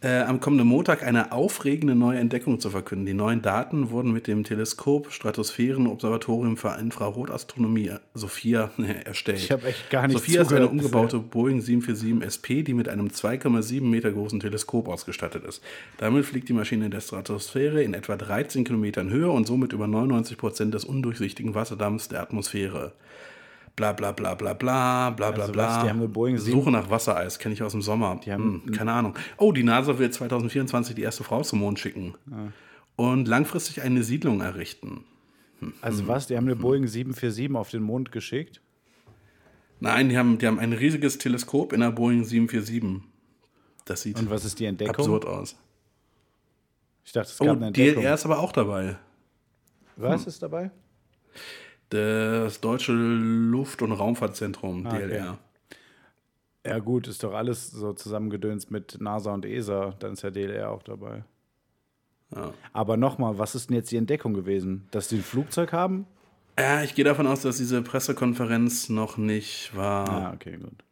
Äh, am kommenden Montag eine aufregende neue Entdeckung zu verkünden. Die neuen Daten wurden mit dem Teleskop Stratosphären-Observatorium für Infrarotastronomie äh, SOFIA erstellt. Ich hab echt gar nicht SOFIA ist eine umgebaute Boeing 747 SP, die mit einem 2,7 Meter großen Teleskop ausgestattet ist. Damit fliegt die Maschine in der Stratosphäre in etwa 13 Kilometern Höhe und somit über 99 Prozent des undurchsichtigen Wasserdampfs der Atmosphäre. Bla bla bla bla bla bla bla Also bla. die haben eine Boeing 7 Suche nach Wassereis, kenne ich aus dem Sommer. Die haben- hm, keine Ahnung. Oh, die NASA will 2024 die erste Frau zum Mond schicken. Ah. Und langfristig eine Siedlung errichten. Also was? Die haben eine Boeing 747 auf den Mond geschickt? Nein, die haben, die haben ein riesiges Teleskop in der Boeing 747. Das sieht Und was ist die Entdeckung? absurd aus. Ich dachte, es Oh, gab eine Entdeckung. DLR ist aber auch dabei. Was ist dabei? Das Deutsche Luft- und Raumfahrtzentrum, Ah, okay. DLR. Ja gut, ist doch alles so zusammengedönst mit NASA und ESA. Dann ist ja DLR auch dabei. Ja. Aber nochmal, was ist denn jetzt die Entdeckung gewesen? Dass die ein Flugzeug haben? ja, ich gehe davon aus, dass diese Pressekonferenz noch nicht war. Ah, okay, gut.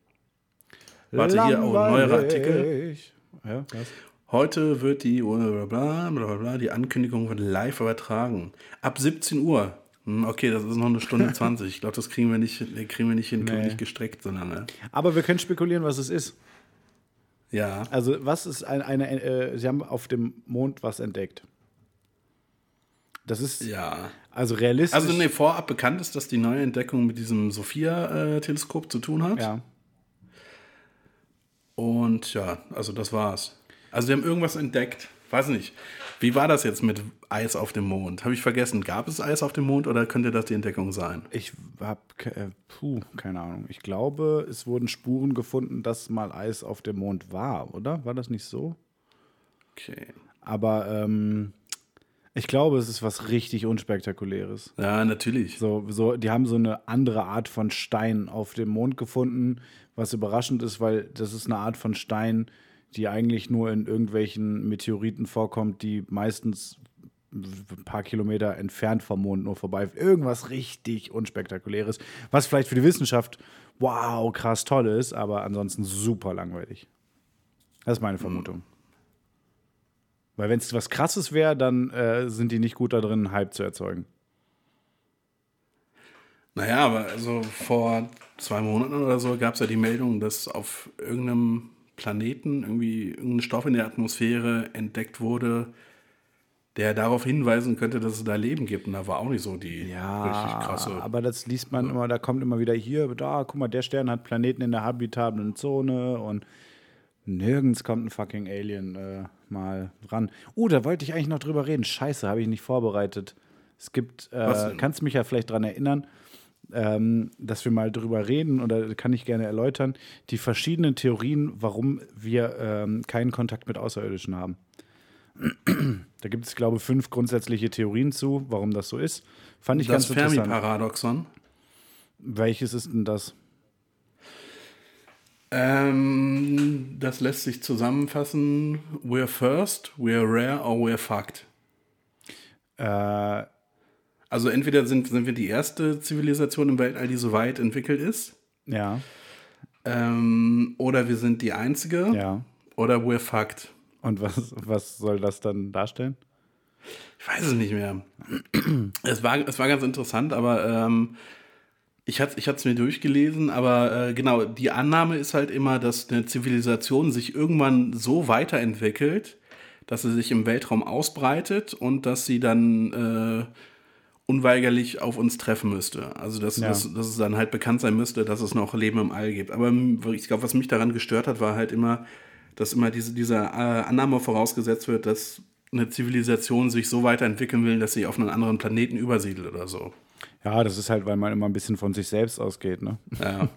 Warte, hier, oh, neuere Artikel. Langweilig. Ja, was? Heute wird die bla bla, bla, bla, bla, die Ankündigung wird live übertragen. Ab 17 Uhr. Hm, Okay, das ist noch eine Stunde 20. Ich glaube, das kriegen wir nicht, kriegen wir nicht hin, kriegen wir Nee. nicht gestreckt so lange. Aber wir können spekulieren, was es ist. Ja. Also, was ist ein, eine, äh, Sie haben auf dem Mond was entdeckt. Das ist Ja. also realistisch. Also nee, vorab bekannt ist, dass die neue Entdeckung mit diesem Sophia-Teleskop zu tun hat. Ja. Und ja, also das war's. Also die haben irgendwas entdeckt. Weiß nicht. Wie war das jetzt mit Eis auf dem Mond? Habe ich vergessen. Gab es Eis auf dem Mond oder könnte das die Entdeckung sein? Ich habe, äh, puh, keine Ahnung. Ich glaube, es wurden Spuren gefunden, dass mal Eis auf dem Mond war, oder? War das nicht so? Okay. Aber ähm, ich glaube, es ist was richtig unspektakuläres. Ja, natürlich. So, so, die haben so eine andere Art von Stein auf dem Mond gefunden, was überraschend ist, weil das ist eine Art von Stein, die eigentlich nur in irgendwelchen Meteoriten vorkommt, die meistens ein paar Kilometer entfernt vom Mond nur vorbei. Irgendwas richtig unspektakuläres, was vielleicht für die Wissenschaft wow, krass toll ist, aber ansonsten super langweilig. Das ist meine Vermutung. Weil wenn es was krasses wäre, dann äh, sind die nicht gut da drin, Hype zu erzeugen. Naja, aber also vor zwei Monaten oder so gab es ja die Meldung, dass auf irgendeinem Planeten irgendwie irgendein Stoff in der Atmosphäre entdeckt wurde, der darauf hinweisen könnte, dass es da Leben gibt. Und da war auch nicht so die richtig krasse. aber das liest man immer, da kommt immer wieder hier, da, guck mal, der Stern hat Planeten in der habitablen Zone und nirgends kommt ein fucking Alien äh, mal ran. Uh, da wollte ich eigentlich noch drüber reden. Scheiße, habe ich nicht vorbereitet. Es gibt, äh, kannst mich ja vielleicht dran erinnern, ähm, dass wir mal drüber reden oder kann ich gerne erläutern, die verschiedenen Theorien, warum wir ähm, keinen Kontakt mit Außerirdischen haben. Da gibt es, glaube ich, fünf grundsätzliche Theorien zu, warum das so ist. Fand ich Das ganz interessant. Fermi-Paradoxon. Welches ist denn das? Ähm, das lässt sich zusammenfassen. We're first, we're rare or we're fucked. Äh, Also entweder sind, sind wir die erste Zivilisation im Weltall, die so weit entwickelt ist, ja, ähm, oder wir sind die einzige, ja. oder we're fucked. Und was, was soll das dann darstellen? Ich weiß es nicht mehr. Es war, es war ganz interessant, aber ähm, ich hatte ich es mir durchgelesen, aber äh, genau, die Annahme ist halt immer, dass eine Zivilisation sich irgendwann so weiterentwickelt, dass sie sich im Weltraum ausbreitet und dass sie dann äh, unweigerlich auf uns treffen müsste. Also dass, Ja. dass, dass es dann halt bekannt sein müsste, dass es noch Leben im All gibt. Aber ich glaube, was mich daran gestört hat, war halt immer, dass immer diese, diese äh, Annahme vorausgesetzt wird, dass eine Zivilisation sich so weiterentwickeln will, dass sie auf einen anderen Planeten übersiedelt oder so. Ja, das ist halt, weil man immer ein bisschen von sich selbst ausgeht, ne? Ja.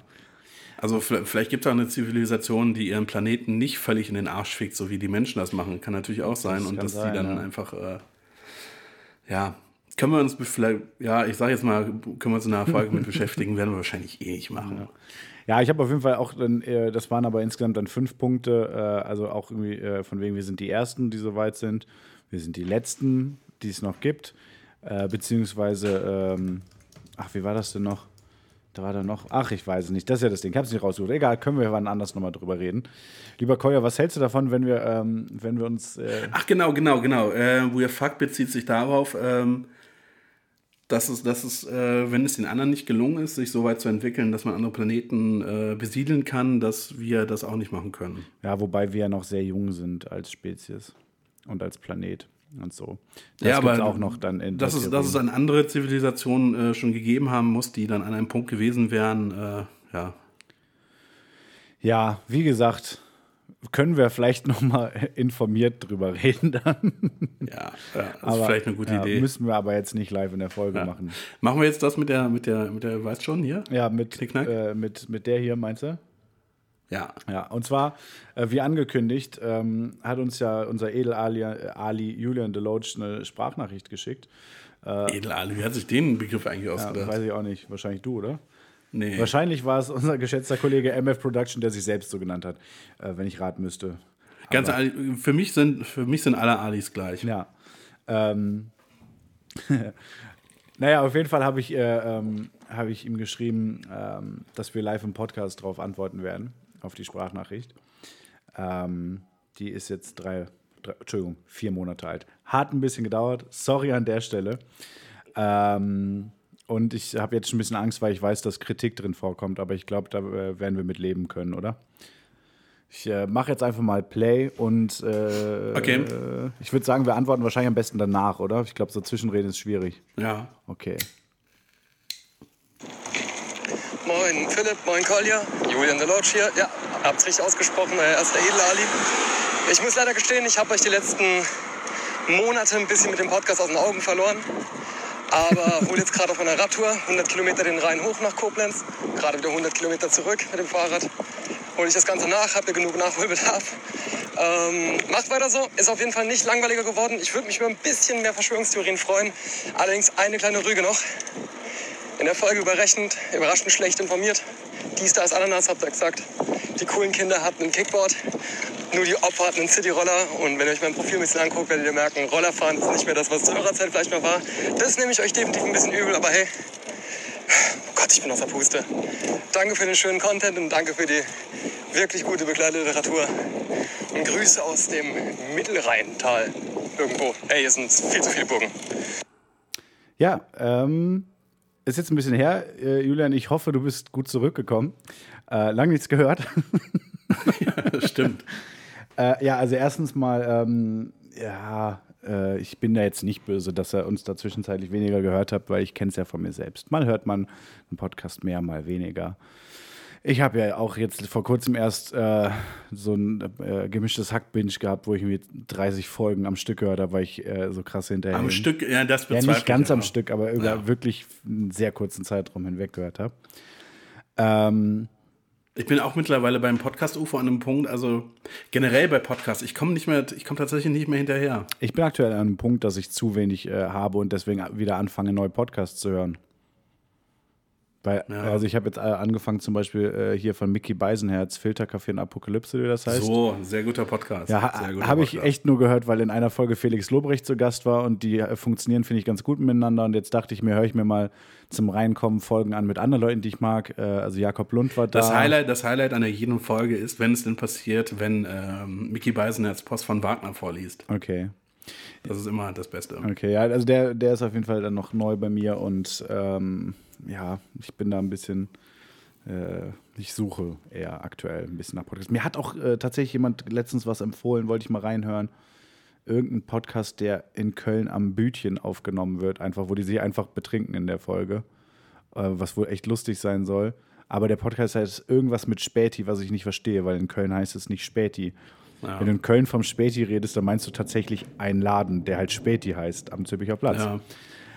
Also vielleicht gibt es auch eine Zivilisation, die ihren Planeten nicht völlig in den Arsch fickt, so wie die Menschen das machen. Kann natürlich auch sein. Das und dass sein, die dann ja. einfach, äh, ja, können wir uns vielleicht, ja, ich sage jetzt mal, können wir uns in einer Folge mit beschäftigen, werden wir wahrscheinlich eh nicht machen. Ja, ich habe auf jeden Fall auch dann, äh, das waren aber insgesamt dann fünf Punkte, äh, also auch irgendwie äh, von wegen, wir sind die Ersten, die so weit sind, wir sind die Letzten, die es noch gibt, beziehungsweise, ähm, ach, wie war das denn noch? Da war da noch, ach, ich weiß es nicht, das ist ja das Ding, ich habe es nicht rausgesucht. Egal, können wir wann anders nochmal drüber reden. Lieber Koya, was hältst du davon, wenn wir, ähm, wenn wir uns, Ach, genau, genau, genau. Äh, We're Fuck bezieht sich darauf, ähm, dass es, dass es äh, wenn es den anderen nicht gelungen ist, sich so weit zu entwickeln, dass man andere Planeten äh, besiedeln kann, dass wir das auch nicht machen können. ja, wobei wir ja noch sehr jung sind als Spezies und als Planet und so. Das ja, aber auch noch dann in dass es, dass es eine andere Zivilisation äh, schon gegeben haben muss, die dann an einem Punkt gewesen wären, äh, ja. Ja, wie gesagt, können wir vielleicht noch mal informiert drüber reden dann. Ja, ja das ist vielleicht eine gute ja, Idee. Müssen wir aber jetzt nicht live in der Folge Ja. machen. Machen wir jetzt das mit der, mit der, mit der, weißt schon hier? Ja, mit, äh, mit, mit der hier, meinst du? Ja. Ja, und zwar, äh, wie angekündigt, ähm, hat uns ja unser Edel Ali, äh, Ali Julian Deloach eine Sprachnachricht geschickt. Edelale, wie hat sich den Begriff eigentlich Ja, ausgedacht? weiß ich auch nicht. Wahrscheinlich du, oder? Nee. Wahrscheinlich war es unser geschätzter Kollege MF Production, der sich selbst so genannt hat, äh, wenn ich raten müsste. Ganz ehrlich, für mich sind, für mich sind alle Alis gleich. Ja. Ähm, naja, auf jeden Fall habe ich, äh, ähm, habe ich ihm geschrieben, ähm, dass wir live im Podcast darauf antworten werden, auf die Sprachnachricht. Ähm, die ist jetzt drei, drei, Entschuldigung, vier Monate alt. Hat ein bisschen gedauert. Sorry an der Stelle. Ähm, und ich habe jetzt schon ein bisschen Angst, weil ich weiß, dass Kritik drin vorkommt, aber ich glaube, da äh, werden wir mit leben können, oder? Ich äh, mache jetzt einfach mal Play und äh, Okay. äh, ich würde sagen, wir antworten wahrscheinlich am besten danach, oder? Ich glaube, so Zwischenreden ist schwierig. Ja. Okay. Moin Philipp, moin Kolja, Julian Deloach hier. Ja, habt's richtig ausgesprochen, euer erster Edelali. Ich muss leider gestehen, ich habe euch die letzten Monate ein bisschen mit dem Podcast aus den Augen verloren. Aber hole jetzt gerade auf meiner Radtour 100 Kilometer den Rhein hoch nach Koblenz, gerade wieder 100 Kilometer zurück mit dem Fahrrad. Hole ich das Ganze nach, ihr genug Nachholbedarf. Ähm, macht weiter so, ist auf jeden Fall nicht langweiliger geworden. Ich würde mich über ein bisschen mehr Verschwörungstheorien freuen. Allerdings eine kleine Rüge noch. In der Folge überraschend, überraschend schlecht informiert. Dies, da ist Ananas, habt ihr gesagt. Die coolen Kinder hatten ein Kickboard. Nur die Opfer hatten einen Cityroller. Und wenn ihr euch mein Profil ein bisschen anguckt, werdet ihr merken, Rollerfahren ist nicht mehr das, was zu eurer Zeit vielleicht mal war. Das nehme ich euch definitiv ein bisschen übel, aber hey. Oh Gott, ich bin aus der Puste. Danke für den schönen Content und danke für die wirklich gute Begleitliteratur. Und Grüße aus dem Mittelrheintal irgendwo. Hey, hier sind viel zu viele Burgen. Ja, ähm, ist jetzt ein bisschen her. Äh, Julian, ich hoffe, du bist gut zurückgekommen. Äh, lang nichts gehört. Stimmt. Äh, ja, also erstens mal, ähm, ja, äh, ich bin da jetzt nicht böse, dass er uns da zwischenzeitlich weniger gehört hat, weil ich kenne es ja von mir selbst. Mal hört man einen Podcast mehr, mal weniger. Ich habe ja auch jetzt vor kurzem erst äh, so ein äh, gemischtes Hack-Binge gehabt, wo ich mir 30 Folgen am Stück gehört habe, weil ich äh, so krass hinterher Am. Stück, ja, das Ja, bezweifle nicht ganz am. Stück, aber über Ja. wirklich einen sehr kurzen Zeitraum hinweg gehört habe. Ähm, Ich bin auch mittlerweile beim Podcast-UFO an einem Punkt, also generell bei Podcasts, ich komme nicht mehr, ich komme tatsächlich nicht mehr hinterher. Ich bin aktuell an einem Punkt, dass ich zu wenig äh, habe und deswegen wieder anfange, neue Podcasts zu hören. Weil, Ja. Also ich habe jetzt äh, angefangen zum Beispiel äh, hier von Mickey Beisenherz, Filterkaffee und Apokalypse, wie das heißt. So, sehr guter Podcast. Ja, habe ich echt nur gehört, weil in einer Folge Felix Lobrecht zu Gast war und die äh, funktionieren, finde ich, ganz gut miteinander. Und jetzt dachte ich mir, höre ich mir mal zum Reinkommen Folgen an mit anderen Leuten, die ich mag. Äh, also Jakob Lund war da. Das Highlight, das Highlight einer jeden Folge ist, wenn es denn passiert, wenn ähm, Mickey Beisenherz Post von Wagner vorliest. Okay. Das ist immer das Beste. Okay, ja, also der, der ist auf jeden Fall dann noch neu bei mir und ähm, ja, ich bin da ein bisschen, äh, ich suche eher aktuell ein bisschen nach Podcasts. Mir hat auch äh, tatsächlich jemand letztens was empfohlen, wollte ich mal reinhören. Irgendein Podcast, der in Köln am Bütchen aufgenommen wird, einfach, wo die sich einfach betrinken in der Folge, äh, was wohl echt lustig sein soll. Aber der Podcast heißt irgendwas mit Späti, was ich nicht verstehe, weil in Köln heißt es nicht Späti. Ja. Wenn du in Köln vom Späti redest, dann meinst du tatsächlich einen Laden, der halt Späti heißt, am Züricher Platz. Ja.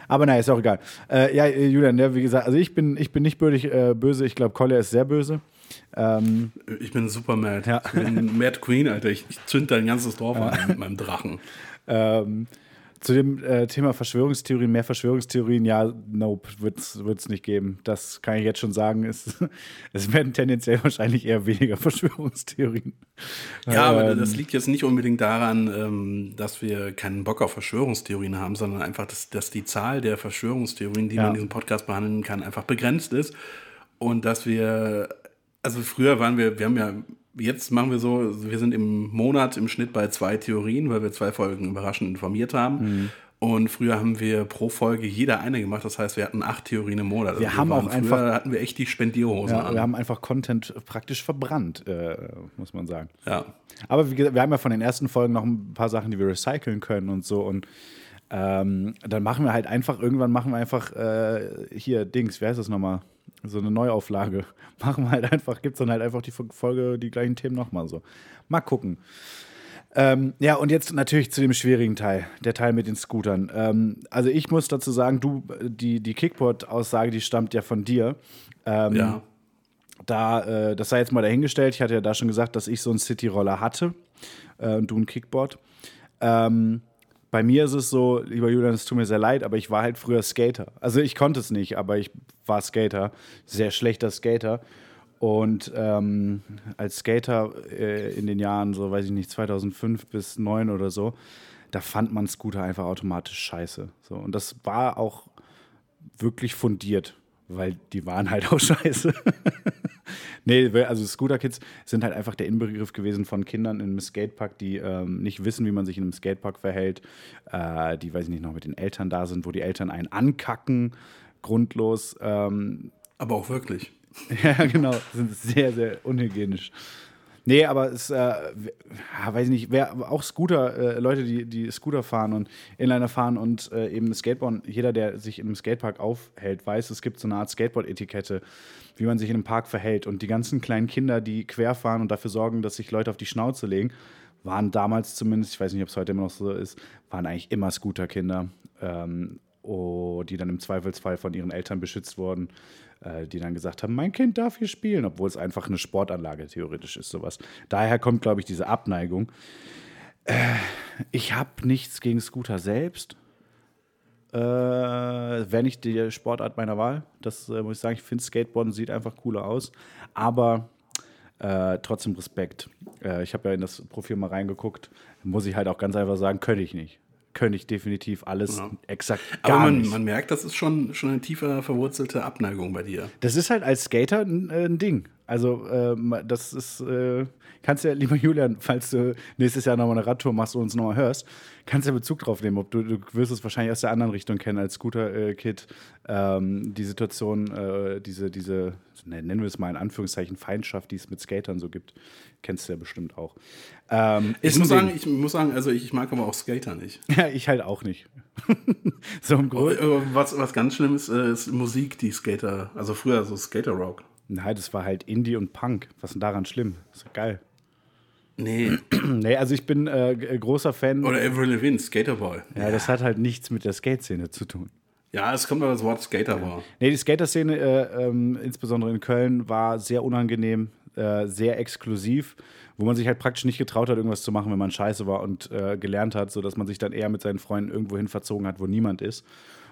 Aber naja, ist auch egal. Äh, ja, äh, Julian, ja, wie gesagt, also ich bin, ich bin nicht bödig, äh, böse. Ich glaube, Collier ist sehr böse. Ähm, Ich bin super mad. Ja. Ich bin Mad Queen, Alter. Ich, ich zünd dein ganzes Dorf an mit meinem Drachen. ähm, zu dem äh, Thema Verschwörungstheorien, mehr Verschwörungstheorien, ja, nope, wird es nicht geben. Das kann ich jetzt schon sagen. Es, es werden tendenziell wahrscheinlich eher weniger Verschwörungstheorien. Ja, aber Ähm, das liegt jetzt nicht unbedingt daran, ähm, dass wir keinen Bock auf Verschwörungstheorien haben, sondern einfach, dass, dass die Zahl der Verschwörungstheorien, die Ja. man in diesem Podcast behandeln kann, einfach begrenzt ist. Und dass wir, also früher waren wir, wir haben ja, jetzt machen wir so, wir sind im Monat im Schnitt bei zwei Theorien, weil wir zwei Folgen überraschend informiert haben. Mhm. Und früher haben wir pro Folge jeder eine gemacht. Das heißt, wir hatten acht Theorien im Monat. Also Wir haben waren auch einfach- hatten wir echt die Spendierhosen ja, an. wir haben einfach Content praktisch verbrannt, äh, muss man sagen. ja. Aber wie gesagt, wir haben ja von den ersten Folgen noch ein paar Sachen, die wir recyceln können und so. Und ähm, dann machen wir halt einfach, irgendwann machen wir einfach äh, hier Dings, wie heißt das nochmal? So eine Neuauflage. Machen wir halt einfach, gibt es dann halt einfach die Folge, die gleichen Themen nochmal so. Mal gucken. Ähm, ja, und jetzt natürlich zu dem schwierigen Teil, der Teil mit den Scootern. Ähm, also ich muss dazu sagen, du, die, die Kickboard-Aussage, die stammt ja von dir. Ähm, ja. da, äh, das sei jetzt mal dahingestellt. Ich hatte ja da schon gesagt, dass ich so einen City-Roller hatte äh, und du ein Kickboard. Ähm, bei mir ist es so, lieber Julian, es tut mir sehr leid, aber ich war halt früher Skater. Also ich konnte es nicht, aber ich war Skater, sehr schlechter Skater. Und ähm, als Skater äh, in den Jahren, so weiß ich nicht, 2005 bis 2009 oder so, da fand man Scooter einfach automatisch scheiße. So, und das war auch wirklich fundiert, weil die waren halt auch scheiße. Nee, also Scooter-Kids sind halt einfach der Inbegriff gewesen von Kindern in einem Skatepark, die ähm, nicht wissen, wie man sich in einem Skatepark verhält, äh, die, weiß ich nicht, noch mit den Eltern da sind, wo die Eltern einen ankacken, grundlos. Ähm, Aber auch wirklich. ja, genau, sind sehr, sehr unhygienisch. Nee, aber es, äh, weiß ich nicht, wer auch Scooter, äh, Leute, die, die Scooter fahren und Inliner fahren und äh, eben Skateboard, jeder, der sich in einem Skatepark aufhält, weiß, es gibt so eine Art Skateboard-Etikette, wie man sich in einem Park verhält. Und die ganzen kleinen Kinder, die querfahren und dafür sorgen, dass sich Leute auf die Schnauze legen, waren damals zumindest, ich weiß nicht, ob es heute immer noch so ist, waren eigentlich immer Scooterkinder, ähm, oh, die dann im Zweifelsfall von ihren Eltern beschützt wurden, äh, die dann gesagt haben, mein Kind darf hier spielen, obwohl es einfach eine Sportanlage theoretisch ist, sowas. Daher kommt, glaube ich, diese Abneigung. Äh, ich habe nichts gegen Scooter selbst. Äh, Wäre nicht die Sportart meiner Wahl. Das äh, muss ich sagen. Ich finde Skateboarden sieht einfach cooler aus. Aber äh, trotzdem Respekt. Äh, ich habe ja in das Profil mal reingeguckt. Muss ich halt auch ganz einfach sagen, könnte ich nicht. Könnte ich definitiv alles Ja. exakt gar Aber man, nicht. man merkt, das ist schon, schon eine tiefer verwurzelte Abneigung bei dir. Das ist halt als Skater ein, äh, ein Ding. Also, ähm, das ist, äh, kannst ja, lieber Julian, falls du nächstes Jahr nochmal eine Radtour machst und uns nochmal hörst, kannst ja Bezug drauf nehmen. Ob du, du wirst es wahrscheinlich aus der anderen Richtung kennen als Scooter-Kid. Ähm, die Situation, äh, diese, diese, ne, nennen wir es mal in Anführungszeichen, Feindschaft, die es mit Skatern so gibt, kennst du ja bestimmt auch. Ähm, Ich muss, sagen, ich muss sagen, also ich, ich mag aber auch Skater nicht. Ja, ich halt auch nicht. so im Grunde. Äh, Was, was ganz schlimm ist, äh, ist Musik, die Skater, also früher so Skater-Rock. Nein, das war halt Indie und Punk. Was ist denn daran schlimm? ist doch geil. Nee. Nee, also ich bin äh, g- großer Fan. Oder Avril Lavigne, Skaterboy. ja, das hat halt nichts mit der Skate-Szene zu tun. Ja, es kommt aber das Wort Skaterboy. Nee, die Skater-Szene, äh, ähm, insbesondere in Köln, war sehr unangenehm. äh, sehr exklusiv, wo man sich halt praktisch nicht getraut hat, irgendwas zu machen, wenn man scheiße war und äh, gelernt hat, sodass man sich dann eher mit seinen Freunden irgendwo hin verzogen hat, wo niemand ist.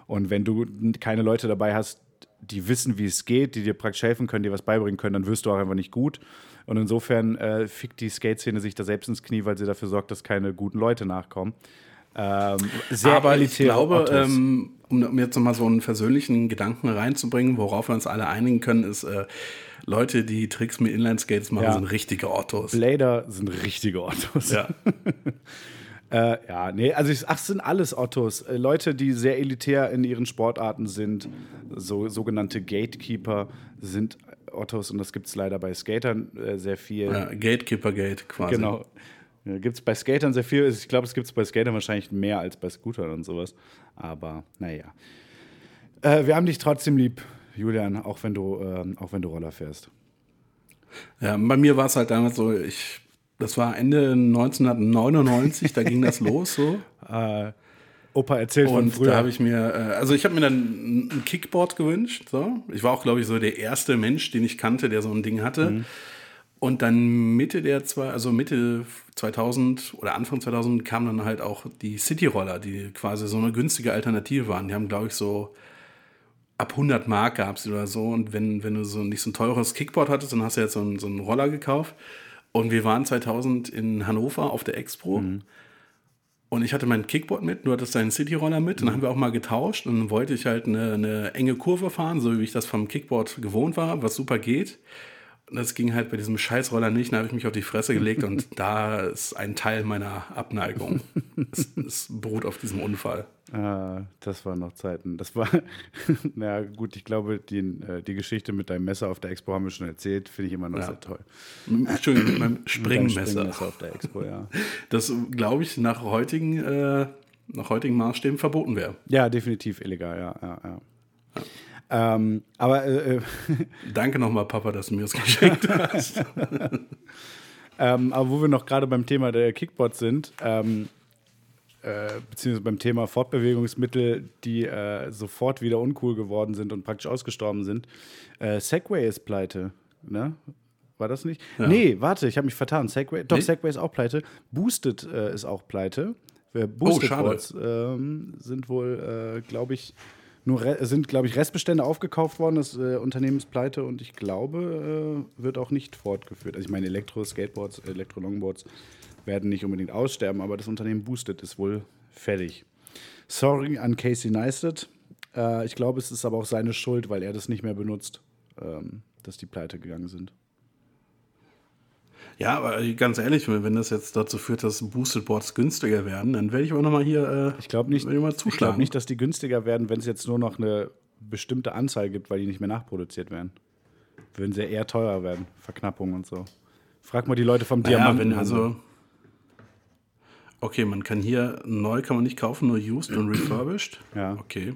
Und wenn du keine Leute dabei hast, die wissen, wie es geht, die dir praktisch helfen können, dir was beibringen können, dann wirst du auch einfach nicht gut. Und insofern äh, fickt die Skate-Szene sich da selbst ins Knie, weil sie dafür sorgt, dass keine guten Leute nachkommen. Ähm, sehr Aber ich glaube, ähm, um, um jetzt nochmal so einen persönlichen Gedanken reinzubringen, worauf wir uns alle einigen können, ist, äh, Leute, die Tricks mit Inline-Skates machen, Ja. sind richtige Ottos. Blader sind richtige Ottos. Ja. Äh, ja, nee, also ich, ach, es sind alles Ottos. Äh, Leute, die sehr elitär in ihren Sportarten sind, so sogenannte Gatekeeper sind Ottos und das gibt es leider bei Skatern äh, sehr viel. Ja, Gatekeeper-Gate quasi. Genau. Ja, gibt es bei Skatern sehr viel. Ich glaube, es gibt es bei Skatern wahrscheinlich mehr als bei Scootern und sowas. Aber naja. Äh, wir haben dich trotzdem lieb, Julian, auch wenn du, ähm, auch wenn du Roller fährst. Ja, bei mir war es halt damals so, ich, das war Ende 1999, da ging das los so. Opa erzählt von Und früher. da habe ich mir, äh, also ich habe mir dann ein Kickboard gewünscht. So. Ich war auch, glaube ich, so der erste Mensch, den ich kannte, der so ein Ding hatte. Mhm. Und dann Mitte der zwei, also Mitte 2000 oder Anfang 2000 kamen dann halt auch die City-Roller, die quasi so eine günstige Alternative waren. Die haben, glaube ich, so ab 100 Mark gab es oder so. Und wenn, wenn du so nicht so ein teures Kickboard hattest, dann hast du jetzt so einen, so einen Roller gekauft. Und wir waren 2000 in Hannover auf der Expo. Und ich hatte mein Kickboard mit, du hattest deinen City-Roller mit. Dann haben wir auch mal getauscht. Und dann wollte ich halt eine, eine enge Kurve fahren, so wie ich das vom Kickboard gewohnt war, was super geht. Das ging halt bei diesem Scheißroller nicht. Dann habe ich mich auf die Fresse gelegt. und da ist ein Teil meiner Abneigung. Es, es beruht auf diesem Unfall. Ah, das waren noch Zeiten. Das war, na gut, ich glaube, die, äh, die Geschichte mit deinem Messer auf der Expo haben wir schon erzählt. Finde ich immer noch Ja. sehr toll. Entschuldigung, mit meinem Springmesser. Springmesser auf der Expo, ja. Das, glaube ich, nach heutigen, äh, nach heutigen Maßstäben verboten wäre. Ja, definitiv illegal, ja. ja, ja. Ähm, aber äh, äh, Danke nochmal, Papa, dass du mir das geschenkt hast. Ähm, aber wo wir noch gerade beim Thema der Kickboards sind, ähm, äh, beziehungsweise beim Thema Fortbewegungsmittel, die äh, sofort wieder uncool geworden sind und praktisch ausgestorben sind. Äh, Segway ist pleite, ne? War das nicht? Nee, warte, ich habe mich vertan. Segway, doch, Nee? Segway ist auch pleite. Boosted äh, ist auch pleite. Oh, Boosted schade. Boards ähm, sind wohl, äh, glaube ich, nur sind, glaube ich, Restbestände aufgekauft worden. Das äh, Unternehmen ist pleite und ich glaube, äh, wird auch nicht fortgeführt. Also ich meine, Elektro-Skateboards, Elektro-Longboards werden nicht unbedingt aussterben, aber das Unternehmen Boosted ist wohl fertig. Sorry an Casey Neistat. Äh, ich glaube, es ist aber auch seine Schuld, weil er das nicht mehr benutzt, ähm, dass die pleite gegangen sind. Ja, aber ganz ehrlich, wenn das jetzt dazu führt, dass Boosted Boards günstiger werden, dann werde ich auch nochmal hier äh, Ich glaube nicht, ich mal ich glaub zuschlagen. nicht, dass die günstiger werden, wenn es jetzt nur noch eine bestimmte Anzahl gibt, weil die nicht mehr nachproduziert werden. Würden sie eher teurer werden, Verknappung und so. Frag mal die Leute vom ja, Diamanten. wenn also. Okay, man kann hier neu kann man nicht kaufen, nur used und refurbished. Ja. Okay.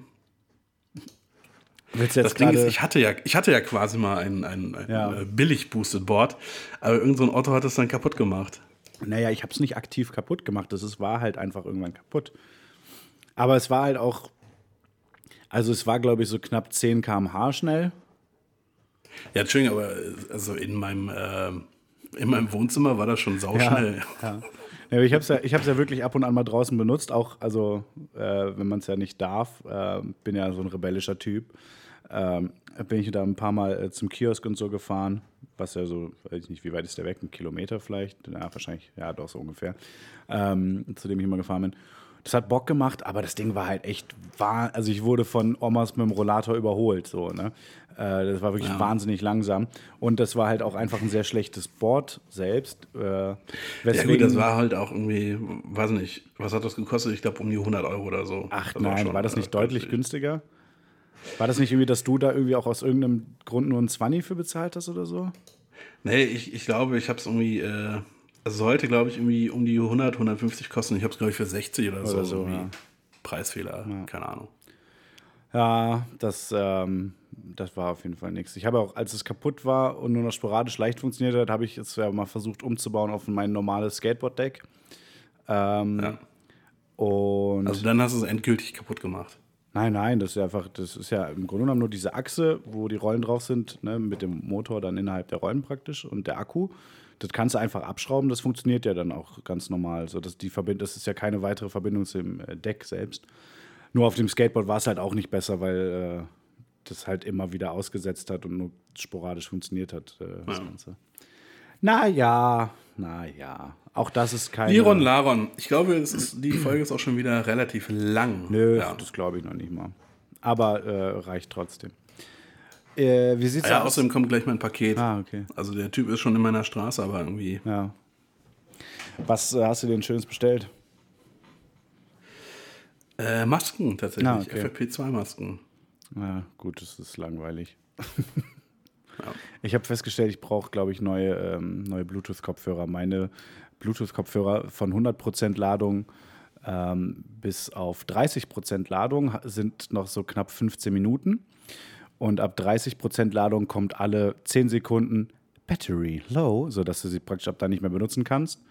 Willst Das Ding ist, ich hatte ja, ich hatte ja quasi mal ein, ein, ein Ja. äh, billig Boosted Board, aber irgendein so ein Otto hat es dann kaputt gemacht. Naja, ich habe es nicht aktiv kaputt gemacht. Das ist, war halt einfach irgendwann kaputt. Aber es war halt auch. Also, es war, glaube ich, so knapp 10 km/h schnell. Ja, Entschuldigung, aber äh, also in meinem, äh, in meinem Wohnzimmer war das schon sauschnell. Ja. Ja, aber ich habe es ja, ich ja wirklich ab und an mal draußen benutzt, auch, also, äh, wenn man es ja nicht darf. Äh, bin ja so ein rebellischer Typ. Ähm, bin ich da ein paar Mal äh, zum Kiosk und so gefahren, was ja so, weiß ich nicht, wie weit ist der weg? Ein Kilometer vielleicht? Ja, wahrscheinlich, ja, doch so ungefähr. Ähm, zu dem ich immer gefahren bin. Das hat Bock gemacht, aber das Ding war halt echt, also ich wurde von Omas mit dem Rollator überholt, so, ne? Äh, das war wirklich Ja. wahnsinnig langsam. Und das war halt auch einfach ein sehr schlechtes Board selbst. Äh, Ja gut, das war halt auch irgendwie, weiß nicht, was hat das gekostet? Ich glaube um die 100 Euro oder so. Ach Das nein, schon, war das nicht äh, deutlich günstig. günstiger? War das nicht irgendwie, dass du da irgendwie auch aus irgendeinem Grund nur ein 20 für bezahlt hast oder so? Nee, ich, ich glaube, ich habe es irgendwie, äh, es sollte glaube ich irgendwie um die 100, 150 kosten. Ich habe es glaube ich für 60 oder, so. Oder so, irgendwie. ja. Preisfehler, keine Ahnung. Ja, das, ähm, das war auf jeden Fall nichts. Ich habe auch, als es kaputt war und nur noch sporadisch leicht funktioniert hat, habe ich es ja mal versucht umzubauen auf mein normales Skateboard-Deck. Ähm, Ja. Und Also dann hast du es endgültig kaputt gemacht. Nein, nein, das ist ja einfach, das ist ja im Grunde genommen nur diese Achse, wo die Rollen drauf sind, ne, mit dem Motor dann innerhalb der Rollen praktisch und der Akku. Das kannst du einfach abschrauben, das funktioniert ja dann auch ganz normal. So, dass die Verbind das ist ja keine weitere Verbindung zum äh, Deck selbst. Nur auf dem Skateboard war es halt auch nicht besser, weil äh, das halt immer wieder ausgesetzt hat und nur sporadisch funktioniert hat, äh, das Ja. Ganze. Naja, naja. Auch das ist kein. Liron Laron. Ich glaube, ist, die Folge ist auch schon wieder relativ lang. Nö, Ja. das glaube ich noch nicht mal. Aber äh, reicht trotzdem. Äh, wie sieht's Ja, aus? außerdem kommt gleich mein Paket. Ah, okay. Also der Typ ist schon in meiner Straße, aber irgendwie. Ja. Was äh, hast du denn Schönes bestellt? Äh, Masken tatsächlich. Ah, okay. FFP2-Masken. Ja, gut, das ist langweilig. Ja. Ich habe festgestellt, ich brauche, glaube ich, neue, ähm, neue Bluetooth-Kopfhörer. Meine Bluetooth-Kopfhörer von 100% Ladung ähm, bis auf 30% Ladung sind noch so knapp 15 Minuten. Und ab 30% Ladung kommt alle 10 Sekunden Battery Low, sodass du sie praktisch ab da nicht mehr benutzen kannst.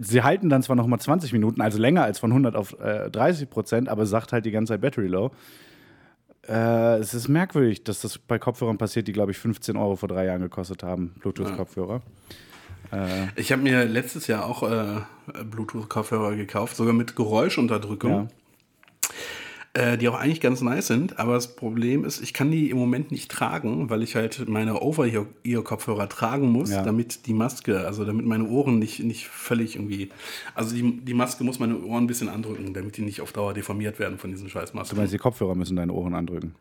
Sie halten dann zwar noch mal 20 Minuten, also länger als von 100 auf äh, 30 Prozent, aber sagt halt die ganze Zeit Battery Low. Äh, es ist merkwürdig, dass das bei Kopfhörern passiert, die, glaube ich, 15 Euro vor drei Jahren gekostet haben, Bluetooth-Kopfhörer. Ich habe mir letztes Jahr auch äh, Bluetooth-Kopfhörer gekauft, sogar mit Geräuschunterdrückung. Ja. Äh, die auch eigentlich ganz nice sind, aber das Problem ist, ich kann die im Moment nicht tragen, weil ich halt meine Over-Ear-Kopfhörer tragen muss, Ja. damit die Maske, also damit meine Ohren nicht, nicht völlig irgendwie, also die, die Maske muss meine Ohren ein bisschen andrücken, damit die nicht auf Dauer deformiert werden von diesen scheiß Du meinst, die Kopfhörer müssen deine Ohren andrücken.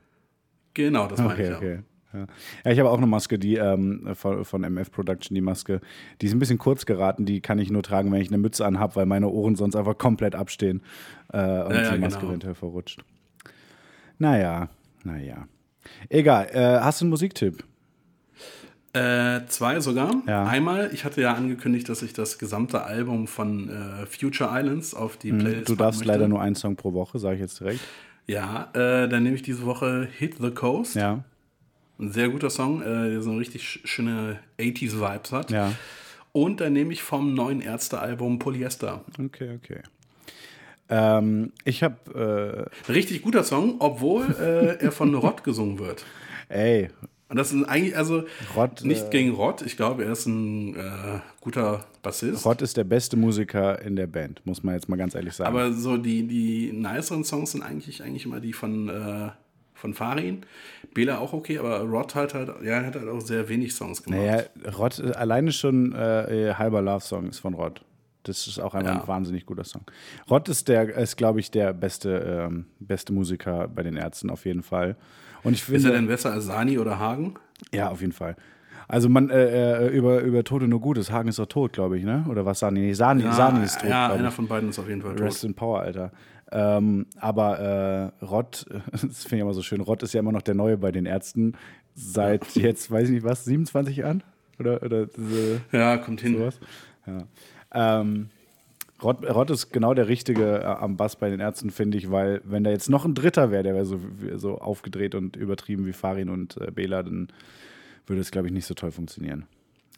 Genau, das meine Okay, ich ja. okay. Ja. ja, ich habe auch eine Maske, die ähm, von, von MF Production, die Maske, die ist ein bisschen kurz geraten, die kann ich nur tragen, wenn ich eine Mütze anhab, weil meine Ohren sonst einfach komplett abstehen äh, und Ja, die Maske genau. eventuell verrutscht. Naja, naja. Egal, äh, hast du einen Musiktipp? Äh, zwei sogar. Ja. Einmal, ich hatte ja angekündigt, dass ich das gesamte Album von äh, Future Islands auf die Playlist Mhm, Du darfst leider nur einen Song pro Woche, sage ich jetzt direkt. Ja, äh, dann nehme ich diese Woche Hit the Coast. Ja, Ein sehr guter Song, äh, der so eine richtig sch- schöne 80s-Vibes hat. ja. Und dann nehme ich vom neuen Ärzte-Album Polyester. Okay, okay. Ähm, ich habe, Ein richtig guter Song, obwohl äh, er von Rott gesungen wird. äh, ey, Und das ist eigentlich, also Rott, nicht äh, gegen Rott, ich glaube, er ist ein äh, guter Bassist. Rott ist der beste Musiker in der Band, muss man jetzt mal ganz ehrlich sagen. Aber so die, die niceren Songs sind eigentlich, eigentlich immer die von, äh, von Farin. Bela auch okay, aber Rod halt halt, ja, hat halt auch sehr wenig Songs gemacht. Naja, äh, alleine schon äh, halber Love Song ist von Rott. Das ist auch einfach Ja. ein wahnsinnig guter Song. Rott ist der, ist glaube ich der beste, ähm, beste Musiker bei den Ärzten auf jeden Fall. Und ich finde, Ist er denn besser als Sani oder Hagen? ja, auf jeden Fall. Also man äh, äh, über über Tote nur Gutes. Hagen ist doch tot, glaube ich, ne? Oder was Sani? Nee, Sani, Sani ist tot. ja einer ich. von beiden ist auf jeden Fall Rest tot. in Power, Alter. Ähm, aber äh, Rott, das finde ich immer so schön. Rott ist ja immer noch der Neue bei den Ärzten seit jetzt, weiß ich nicht was, 27 Jahren? Oder, oder diese, Ja, kommt hin. sowas? Ja. Ähm, Rott, Rott ist genau der Richtige äh, am Bass bei den Ärzten, finde ich, weil wenn da jetzt noch ein Dritter wäre, der wäre so, so aufgedreht und übertrieben wie Farin und äh, Bela, dann würde es, glaube ich, nicht so toll funktionieren.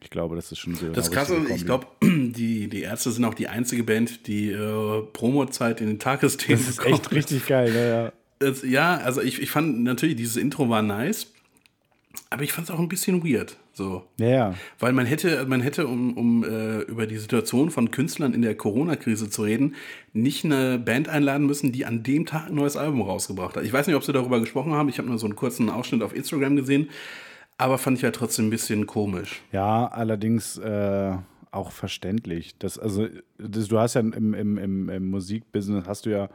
Ich glaube, das ist schon so. Das Krasse, ich glaube, die, die Ärzte sind auch die einzige Band, die äh, Promozeit in den Tagesthemen Das ist echt richtig geil, ne? Ja. Das, ja, also ich, ich fand natürlich, dieses Intro war nice, aber ich fand es auch ein bisschen weird. So. Ja, ja. Weil man hätte, man hätte, um, um äh, über die Situation von Künstlern in der Corona-Krise zu reden, nicht eine Band einladen müssen, die an dem Tag ein neues Album rausgebracht hat. Ich weiß nicht, ob sie darüber gesprochen haben. Ich habe nur so einen kurzen Ausschnitt auf Instagram gesehen, aber fand ich halt trotzdem ein bisschen komisch. Ja, allerdings äh, auch verständlich. Das, also, das, du hast ja im, im, im, im Musikbusiness hast du ja,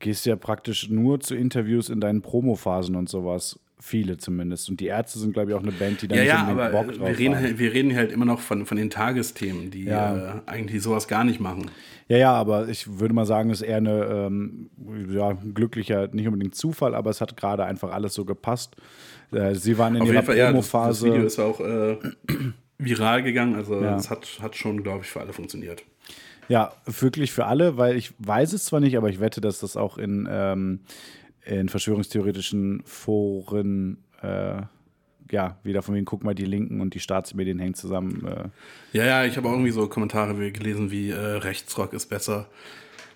gehst ja praktisch nur zu Interviews in deinen Promophasen und sowas. Viele zumindest. Und die Ärzte sind, glaube ich, auch eine Band, die da Ja, nicht ja, aber Bock drauf wir reden, haben. halt- wir reden halt immer noch von, von den Tagesthemen, die Ja. äh, eigentlich sowas gar nicht machen. Ja, ja, aber ich würde mal sagen, es ist eher eine, ähm, ja, ein glücklicher, nicht unbedingt Zufall, aber es hat gerade einfach alles so gepasst. Äh, sie waren in Auf ihrer Fall, ja, das, das Promophase. Video ist auch äh, viral gegangen, also es hat, hat schon, glaube ich, für alle funktioniert. Ja, wirklich für alle, weil ich weiß es zwar nicht, aber ich wette, dass das auch in, ähm, in verschwörungstheoretischen Foren, äh, ja, wieder von wegen, guck mal, die Linken und die Staatsmedien hängen zusammen. Äh, Ja, ja, ich habe auch irgendwie so Kommentare gelesen wie äh, Rechtsrock ist besser.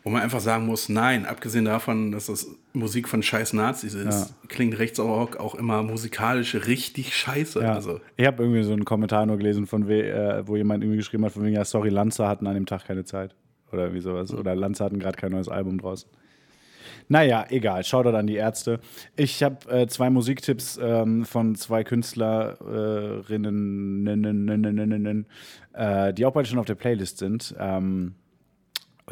wo man einfach sagen muss, nein, abgesehen davon, dass das Musik von scheiß Nazis ist, Ja. klingt Rechtsrock auch immer musikalisch richtig scheiße. Ja. Also, Ich habe irgendwie so einen Kommentar nur gelesen, von we äh, wo jemand irgendwie geschrieben hat, von wegen, ja, sorry, Lanza hatten an dem Tag keine Zeit. Oder irgendwie sowas. Oder Lanza hatten gerade kein neues Album draußen. Naja, egal. Shoutout an die Ärzte. Ich habe äh, zwei Musiktipps ähm, von zwei Künstlerinnen, nen- nen- nen- nen- nen- nen, äh, die auch beide schon auf der Playlist sind. Ähm,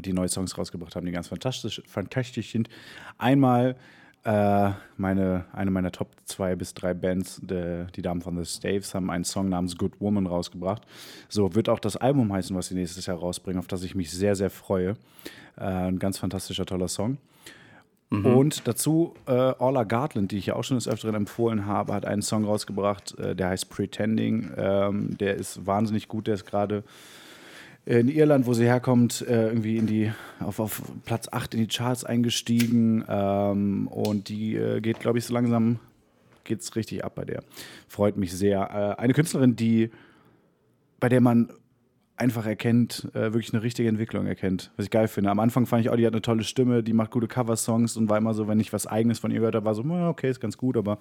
die neue Songs rausgebracht haben, die ganz fantastisch, fantastisch sind. Einmal äh, meine, eine meiner Top 2 bis 3 Bands, de, die Damen von The Staves, haben einen Song namens Good Woman rausgebracht. So wird auch das Album heißen, was sie nächstes Jahr rausbringen, auf das ich mich sehr, sehr freue. Äh, ein ganz fantastischer, toller Song. Und dazu äh, Orla Gartland, die ich ja auch schon des Öfteren empfohlen habe, hat einen Song rausgebracht, äh, der heißt Pretending. Ähm, der ist wahnsinnig gut, der ist gerade in Irland, wo sie herkommt, äh, irgendwie in die, auf, auf Platz 8 in die Charts eingestiegen. Ähm, und die äh, geht, glaube ich, so langsam geht's richtig ab bei der. Freut mich sehr. Äh, eine Künstlerin, die, bei der man einfach erkennt, äh, wirklich eine richtige Entwicklung erkennt, was ich geil finde. Am Anfang fand ich auch, die hat eine tolle Stimme, die macht gute Coversongs und war immer so, wenn ich was Eigenes von ihr gehört habe, war so, "Na, okay, ist ganz gut, aber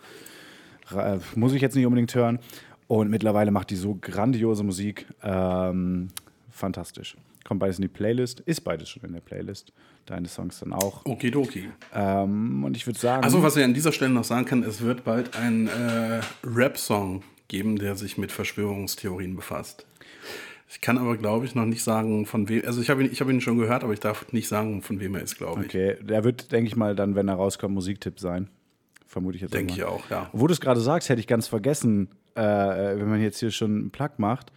äh, muss ich jetzt nicht unbedingt hören. Und mittlerweile macht die so grandiose Musik. Ähm, fantastisch. Kommt beides in die Playlist, ist beides schon in der Playlist. Deine Songs dann auch. okidoki. Ähm, und ich würde sagen. Also, was ich an dieser Stelle noch sagen kann, es wird bald einen äh, Rap-Song geben, der sich mit Verschwörungstheorien befasst. Ich kann aber, glaube ich, noch nicht sagen, von wem. Also, ich habe ihn, ich hab ihn schon gehört, aber ich darf nicht sagen, von wem er ist, glaube ich. Okay, der wird, denke ich mal, dann, wenn er rauskommt, Musiktipp sein. Vermute ich jetzt Denke ich auch, ja. Wo du es gerade sagst, hätte ich ganz vergessen, äh, wenn man jetzt hier schon einen Plug macht,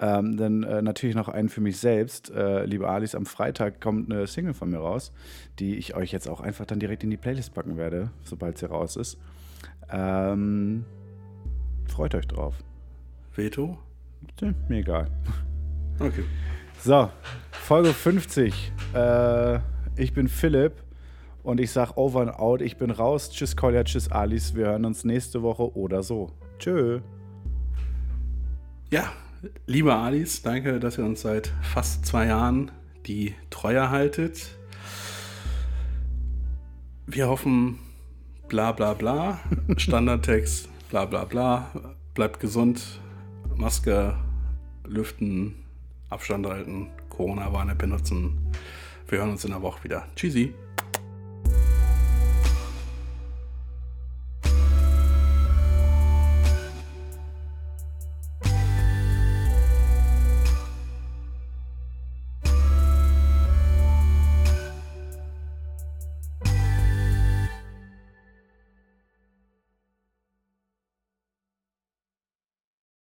ähm, dann äh, natürlich noch einen für mich selbst. Äh, liebe Alice, am Freitag kommt eine Single von mir raus, die ich euch jetzt auch einfach dann direkt in die Playlist packen werde, sobald sie raus ist. Ähm, freut euch drauf. Veto? Mir egal. Okay. So, Folge 50. Äh, ich bin Philipp und ich sag over and out. Ich bin raus. Tschüss, Kolja. Tschüss, Alice. Wir hören uns nächste Woche oder so. Tschö. Ja, liebe Alice, danke, dass ihr uns seit fast zwei Jahren die Treue haltet. Wir hoffen, bla bla bla, Standardtext, bla bla bla, bleibt gesund, Maske, lüften, Abstand halten, Corona-Warne benutzen. Wir hören uns in der Woche wieder. Tschüssi.